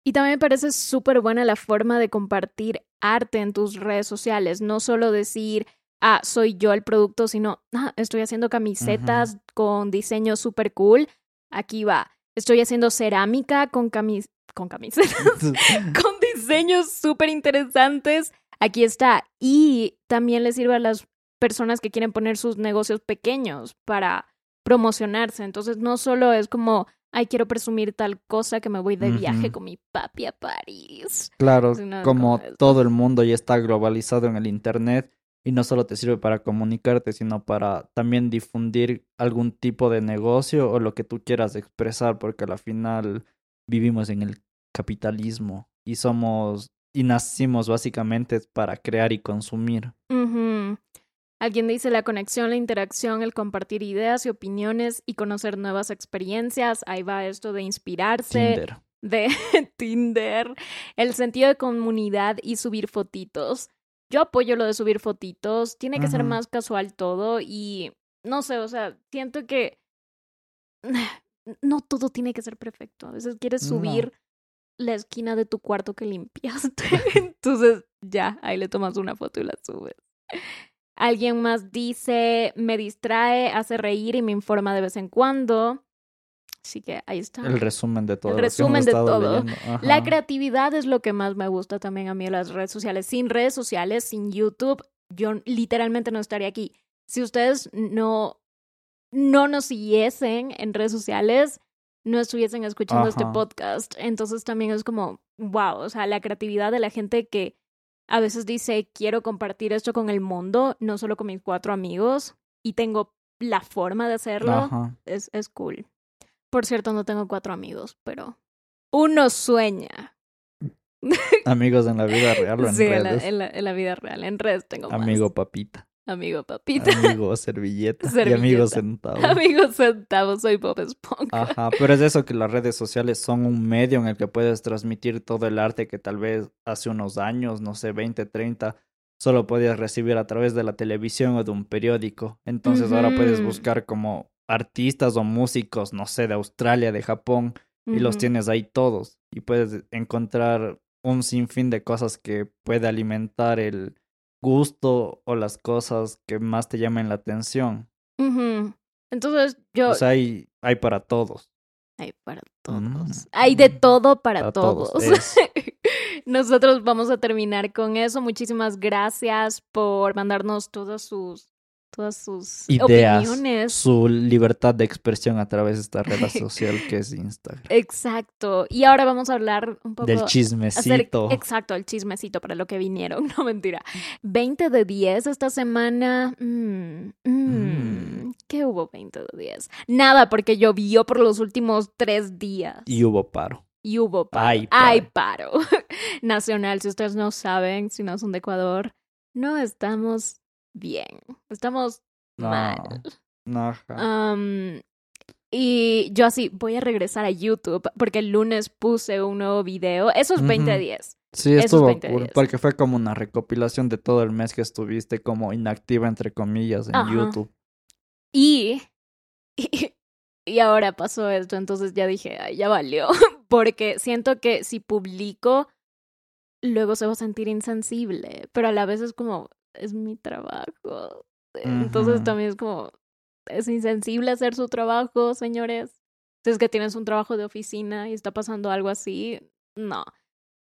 A: Y también me parece súper buena la forma de compartir arte en tus redes sociales. No solo decir, ah, soy yo el producto, sino, ah, estoy haciendo camisetas con diseño súper cool. Aquí va. Estoy haciendo cerámica con, camis con camisetas, con diseños súper interesantes. Aquí está. Y también le sirve a las personas que quieren poner sus negocios pequeños para promocionarse. Entonces, no solo es como, ay, quiero presumir tal cosa que me voy de viaje con mi papi a París.
B: Claro, como
A: como
B: todo el mundo ya está globalizado en el Internet y no solo te sirve para comunicarte, sino para también difundir algún tipo de negocio o lo que tú quieras expresar, porque al final vivimos en el capitalismo y somos y nacimos básicamente para crear y consumir.
A: Alguien dice la conexión, la interacción, el compartir ideas y opiniones y conocer nuevas experiencias. Ahí va esto de inspirarse,
B: Tinder.
A: de Tinder, el sentido de comunidad y subir fotitos. Yo apoyo lo de subir fotitos, tiene que ser más casual todo y no sé, o sea, siento que no todo tiene que ser perfecto. A veces quieres
B: No.
A: subir la esquina de tu cuarto que limpiaste. Entonces, ya, ahí le tomas una foto y la subes. Alguien más dice, me distrae, hace reír y me informa de vez en cuando. Así que ahí está.
B: El resumen de todo.
A: El resumen de todo. La creatividad es lo que más me gusta también a mí en las redes sociales. Sin redes sociales, sin YouTube, yo literalmente no estaría aquí. Si ustedes no no nos siguiesen en redes sociales, no estuviesen escuchando este
B: Ajá.
A: podcast. Entonces también es como, wow, o sea, la creatividad de la gente que a veces dice, quiero compartir esto con el mundo, no solo con mis cuatro amigos, y tengo la forma de hacerlo,
B: Ajá.
A: es, es cool. Por cierto, no tengo cuatro amigos, pero uno sueña.
B: Amigos en la vida real o en
A: sí, en la,
B: redes.
A: en la- en la vida real. En redes tengo más.
B: Amigo papita.
A: Amigo papita.
B: Amigo servilleta. y
A: Servilleta.
B: amigo centavo.
A: Amigo centavo, soy Bob Esponja.
B: Ajá, pero es eso que las redes sociales son un medio en el que puedes transmitir todo el arte que tal vez hace unos años, no sé, 20, 30, solo podías recibir a través de la televisión o de un periódico. Entonces ahora puedes buscar como artistas o músicos, no sé, de Australia, de Japón, y los tienes ahí todos. Y puedes encontrar un sinfín de cosas que puede alimentar el gusto o las cosas que más te llamen la atención.
A: Entonces, yo.
B: O sea, hay, hay para todos.
A: Hay para
B: Mm.
A: todos. Hay de todo para,
B: Para
A: todos. Nosotros vamos a terminar con eso. Muchísimas gracias por mandarnos todas sus, todas sus
B: Ideas,
A: opiniones.
B: su libertad de expresión a través de esta red social que es Instagram.
A: Exacto. Y ahora vamos a hablar un poco
B: Del
A: hacer-
B: chismecito.
A: exacto, el chismecito para lo que vinieron. No mentira. 20 de 10 esta semana. Mm, mm,
B: Mm.
A: ¿Qué hubo 20 de 10? Nada, porque llovió por los últimos tres días.
B: Y hubo paro.
A: Y hubo paro.
B: Ay,
A: Ay,
B: paro.
A: paro. Nacional, si ustedes no saben, si no son de Ecuador, no estamos bien. Estamos
B: No.
A: mal.
B: No,
A: y yo así, voy a regresar a YouTube porque el lunes puse un nuevo video. Eso es 20 de
B: Ujú.
A: 10.
B: sí,
A: esos
B: estuvo
A: 20
B: cool,
A: días.
B: porque fue como una recopilación de todo el mes que estuviste como inactiva, entre comillas, en
A: Ajá.
B: YouTube.
A: Y, y, y ahora pasó esto, entonces ya dije, "Ay, ya valió. Porque siento que si publico, luego se va a sentir insensible, pero a la vez es como, es mi trabajo. Entonces también es como, es insensible hacer su trabajo, señores. Si es que tienes un trabajo de oficina y está pasando algo así, no.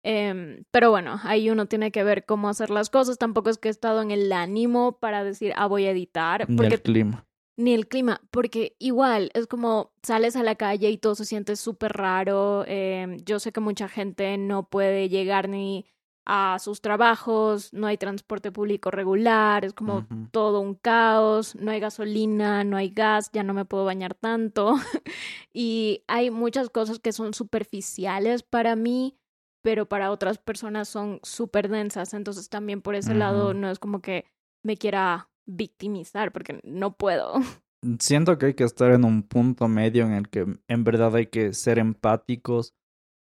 A: Em, pero bueno, ahí uno tiene que ver cómo hacer las cosas. Tampoco es que he estado en el ánimo para decir, ah, voy a editar.
B: Ni
A: Porque
B: el clima.
A: ni el clima, porque igual es como sales a la calle y todo se siente súper raro. eh, yo sé que mucha gente no puede llegar ni a sus trabajos, no hay transporte público regular, es como todo un caos, no hay gasolina, no hay gas, ya no me puedo bañar tanto. y hay muchas cosas que son superficiales para mí, pero para otras personas son súper densas. Entonces también por ese lado no es como que me quiera victimizar, porque no puedo.
B: Siento que hay que estar en un punto medio en el que en verdad hay que ser empáticos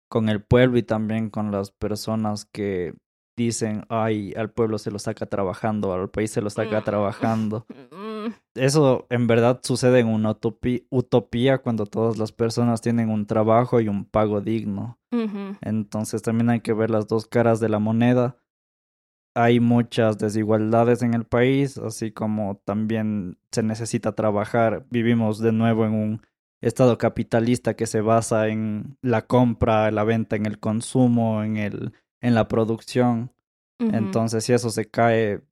B: con el pueblo y también con las personas que dicen, ay, al pueblo se lo saca trabajando, al país se lo saca trabajando.
A: Mm,
B: Eso en verdad sucede en una utopía cuando todas las personas tienen un trabajo y un pago digno. Entonces también hay que ver las dos caras de la moneda. Hay muchas desigualdades en el país, así como también se necesita trabajar. Vivimos de nuevo en un estado capitalista que se basa en la compra, la venta, en el consumo, en el en la producción. Entonces, si eso se cae,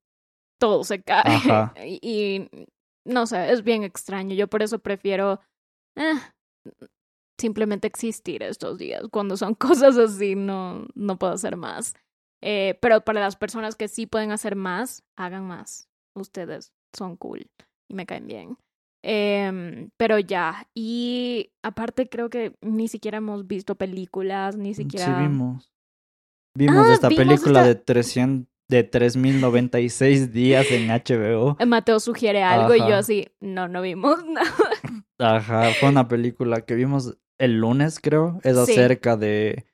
A: todo se cae.
B: Ajá.
A: Y, y, no sé, es bien extraño. Yo por eso prefiero eh, simplemente existir estos días. Cuando son cosas así, no, no puedo hacer más. Eh, pero para las personas que sí pueden hacer más, hagan más. Ustedes son cool y me caen bien. Em, pero ya, y aparte creo que ni siquiera hemos visto películas, ni siquiera...
B: sí vimos. Vimos
A: Ah,
B: esta
A: vimos
B: película
A: esta-
B: de 300 de 3096 días en HBO.
A: Mateo sugiere algo y yo así, no, no vimos nada.
B: Ajá, fue una película que vimos el lunes, creo. Es
A: Sí.
B: acerca de,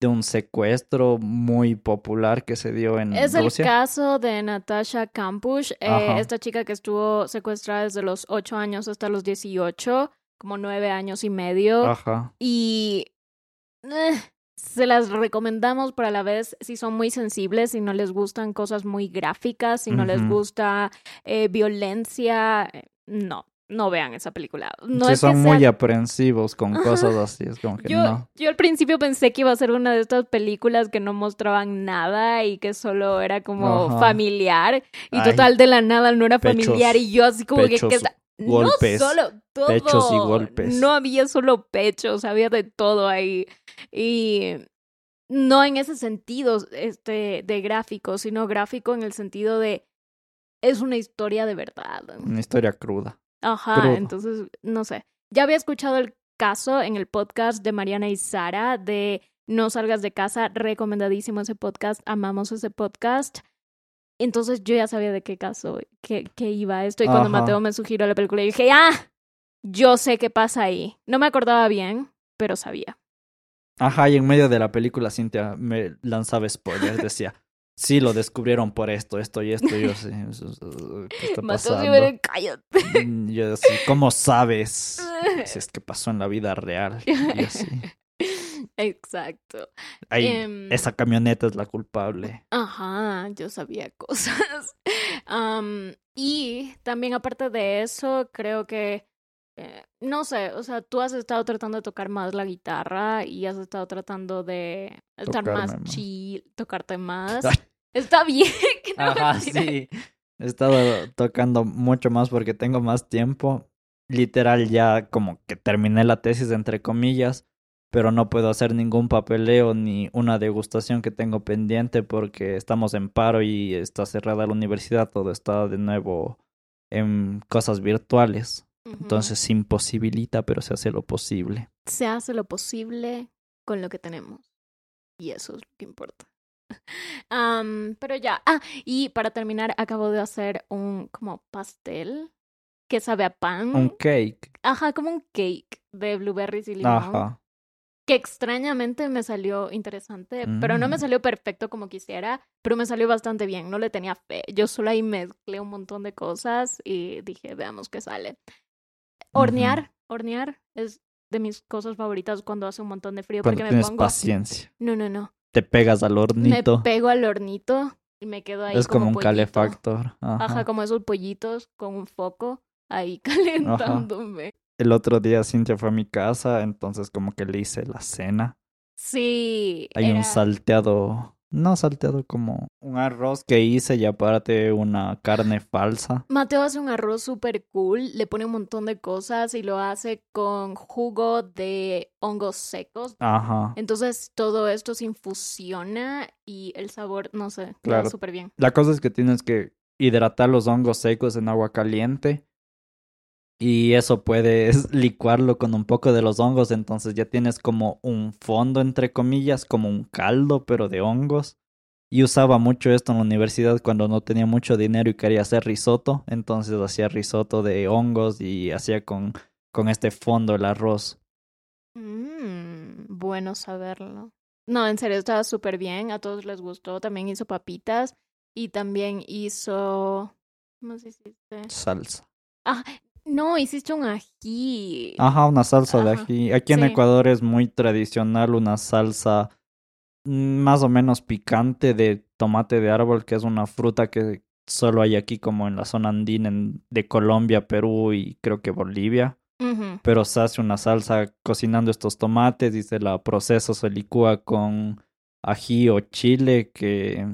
B: de un secuestro muy popular que se dio en
A: Es el
B: Rusia.
A: caso de Natasha Kampusch, eh, esta chica que estuvo secuestrada desde los 8 años hasta los 18, como 9 años y medio.
B: Ajá.
A: Y eh, se las recomendamos, pero a la vez si son muy sensibles, si no les gustan cosas muy gráficas, si no les gusta eh, violencia, eh, no, no vean esa película. No
B: sí,
A: es que
B: son
A: sea-
B: muy aprensivos con
A: Ajá.
B: cosas así. Es como que
A: Yo,
B: no.
A: yo al principio pensé que iba a ser una de estas películas que no mostraban nada y que solo era como
B: Ajá.
A: familiar. Y
B: Ay,
A: total, de la nada no era
B: pechos,
A: familiar. Y yo así como que,
B: pechos
A: ¿qué está,
B: golpes.
A: No solo todo.
B: pechos y golpes.
A: No había solo pechos, había de todo ahí. Y no en ese sentido este, de gráfico, sino gráfico en el sentido de es una historia de verdad.
B: Una historia cruda.
A: Ajá, entonces, no sé. Ya había escuchado el caso en el podcast de Mariana y Sara de No salgas de casa, recomendadísimo ese podcast, amamos ese podcast. Entonces yo ya sabía de qué caso, qué, qué iba esto. Y cuando
B: Ajá.
A: Mateo me sugirió la película, yo dije, ah, yo sé qué pasa ahí. No me acordaba bien, pero sabía.
B: Ajá, y en medio de la película Cintia me lanzaba spoilers, decía, sí, lo descubrieron por esto, esto y esto. Y yo así, ¿qué está pasando?
A: Cállate.
B: Mm, Yo así, ¿cómo sabes? Si es que pasó en la vida real. Y así,
A: Exacto.
B: ahí,
A: Em,
B: esa camioneta es la culpable.
A: Ajá, yo sabía cosas. Am, y también aparte de eso, creo que, eh, no sé, o sea, tú has estado tratando de tocar más la guitarra y has estado tratando de estar
B: Tocarme
A: más. chill, tocarte más.
B: Ay.
A: Está bien. que no
B: Ajá, sí. He estado tocando mucho más porque tengo más tiempo. Literal, ya como que terminé la tesis, entre comillas, pero no puedo hacer ningún papeleo ni una degustación que tengo pendiente porque estamos en paro y está cerrada la universidad. Todo está de nuevo en cosas virtuales.
A: Ujú.
B: Entonces se imposibilita, pero se hace lo posible.
A: se hace lo posible con lo que tenemos. Y eso es lo que importa. Pero ya. Ah, y para terminar, acabo de hacer un como pastel que sabe a pan.
B: Un cake.
A: Ajá, como un cake de blueberries y limón.
B: Ajá.
A: Que extrañamente me salió interesante, pero no me
B: Mm.
A: salió perfecto como quisiera, pero me salió bastante bien, no le tenía fe. Yo solo ahí mezclé un montón de cosas y dije, veamos qué sale. Hornear, hornear es de mis cosas favoritas cuando hace un montón de frío
B: Cuando
A: porque me pongo...
B: paciencia.
A: No, no, no.
B: Te pegas al
A: Me
B: hornito.
A: pego al hornito y me quedo ahí
B: Es como, un
A: pollito.
B: calefactor.
A: Ajá.
B: Ajá.
A: como esos pollitos con un foco ahí calentándome.
B: El otro día Cintia fue a mi casa, entonces como que le hice la cena.
A: Sí.
B: Hay un salteado, no salteado como un arroz que hice y aparte una carne falsa.
A: Mateo hace un arroz súper cool, le pone un montón de cosas y lo hace con jugo de hongos secos.
B: Ajá.
A: Entonces todo esto se infusiona y el sabor, no sé, queda
B: Claro.
A: súper bien.
B: La cosa es que tienes que hidratar los hongos secos en agua caliente. Y eso puedes licuarlo con un poco de los hongos, entonces ya tienes como un fondo, entre comillas, como un caldo, pero de hongos. Y usaba mucho esto en la universidad cuando no tenía mucho dinero y quería hacer risotto, entonces hacía risotto de hongos y hacía con, con este fondo el arroz.
A: Mm, bueno saberlo. No, en serio, estaba súper bien, a todos les gustó. También hizo papitas y también hizo... ¿Cómo se hiciste?
B: Salsa.
A: Ah, no, hiciste un ají.
B: Ajá, una salsa de ají. Aquí en
A: sí.
B: Ecuador es muy tradicional una salsa mm, más o menos picante de tomate de árbol, que es una fruta que solo hay aquí como en la zona andina en- de Colombia, Perú y creo que Bolivia.
A: Ujú.
B: Pero se hace una salsa cocinando estos tomates y se la procesa, se licúa con ají o chile, que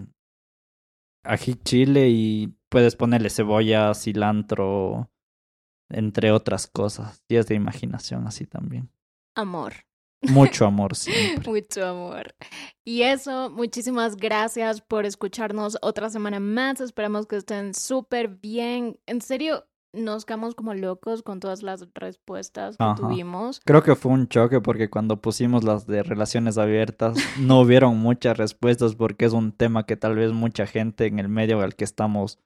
B: ají chile y puedes ponerle cebolla, cilantro, entre otras cosas. Y es de imaginación así también.
A: Amor.
B: Mucho amor siempre.
A: Mucho amor. Y eso, muchísimas gracias por escucharnos otra semana más. Esperamos que estén súper bien. En serio, nos quedamos como locos con todas las respuestas que
B: Ajá.
A: tuvimos.
B: Creo que fue un choque porque cuando pusimos las de relaciones abiertas no hubieron muchas respuestas porque es un tema que tal vez mucha gente en el medio al que estamos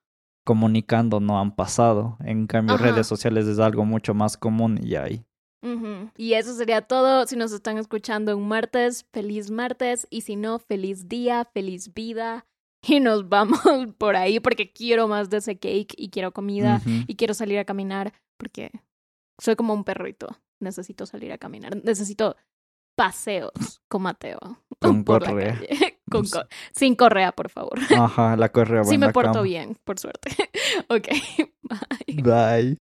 B: comunicando no han pasado. En cambio,
A: Ajá.
B: redes sociales es algo mucho más común y ahí.
A: Ujú. Y eso sería todo. Si nos están escuchando un martes, feliz martes. Y si no, feliz día, feliz vida. Y nos vamos por ahí porque quiero más de ese cake y quiero comida y quiero salir a caminar porque soy como un perrito. Necesito salir a caminar. Necesito paseos con Mateo.
B: Con
A: por la
B: correa.
A: calle. Con co- Sin correa, por favor.
B: Ajá, la correa va
A: Sí me porto bien, por suerte. ok, bye.
B: Bye.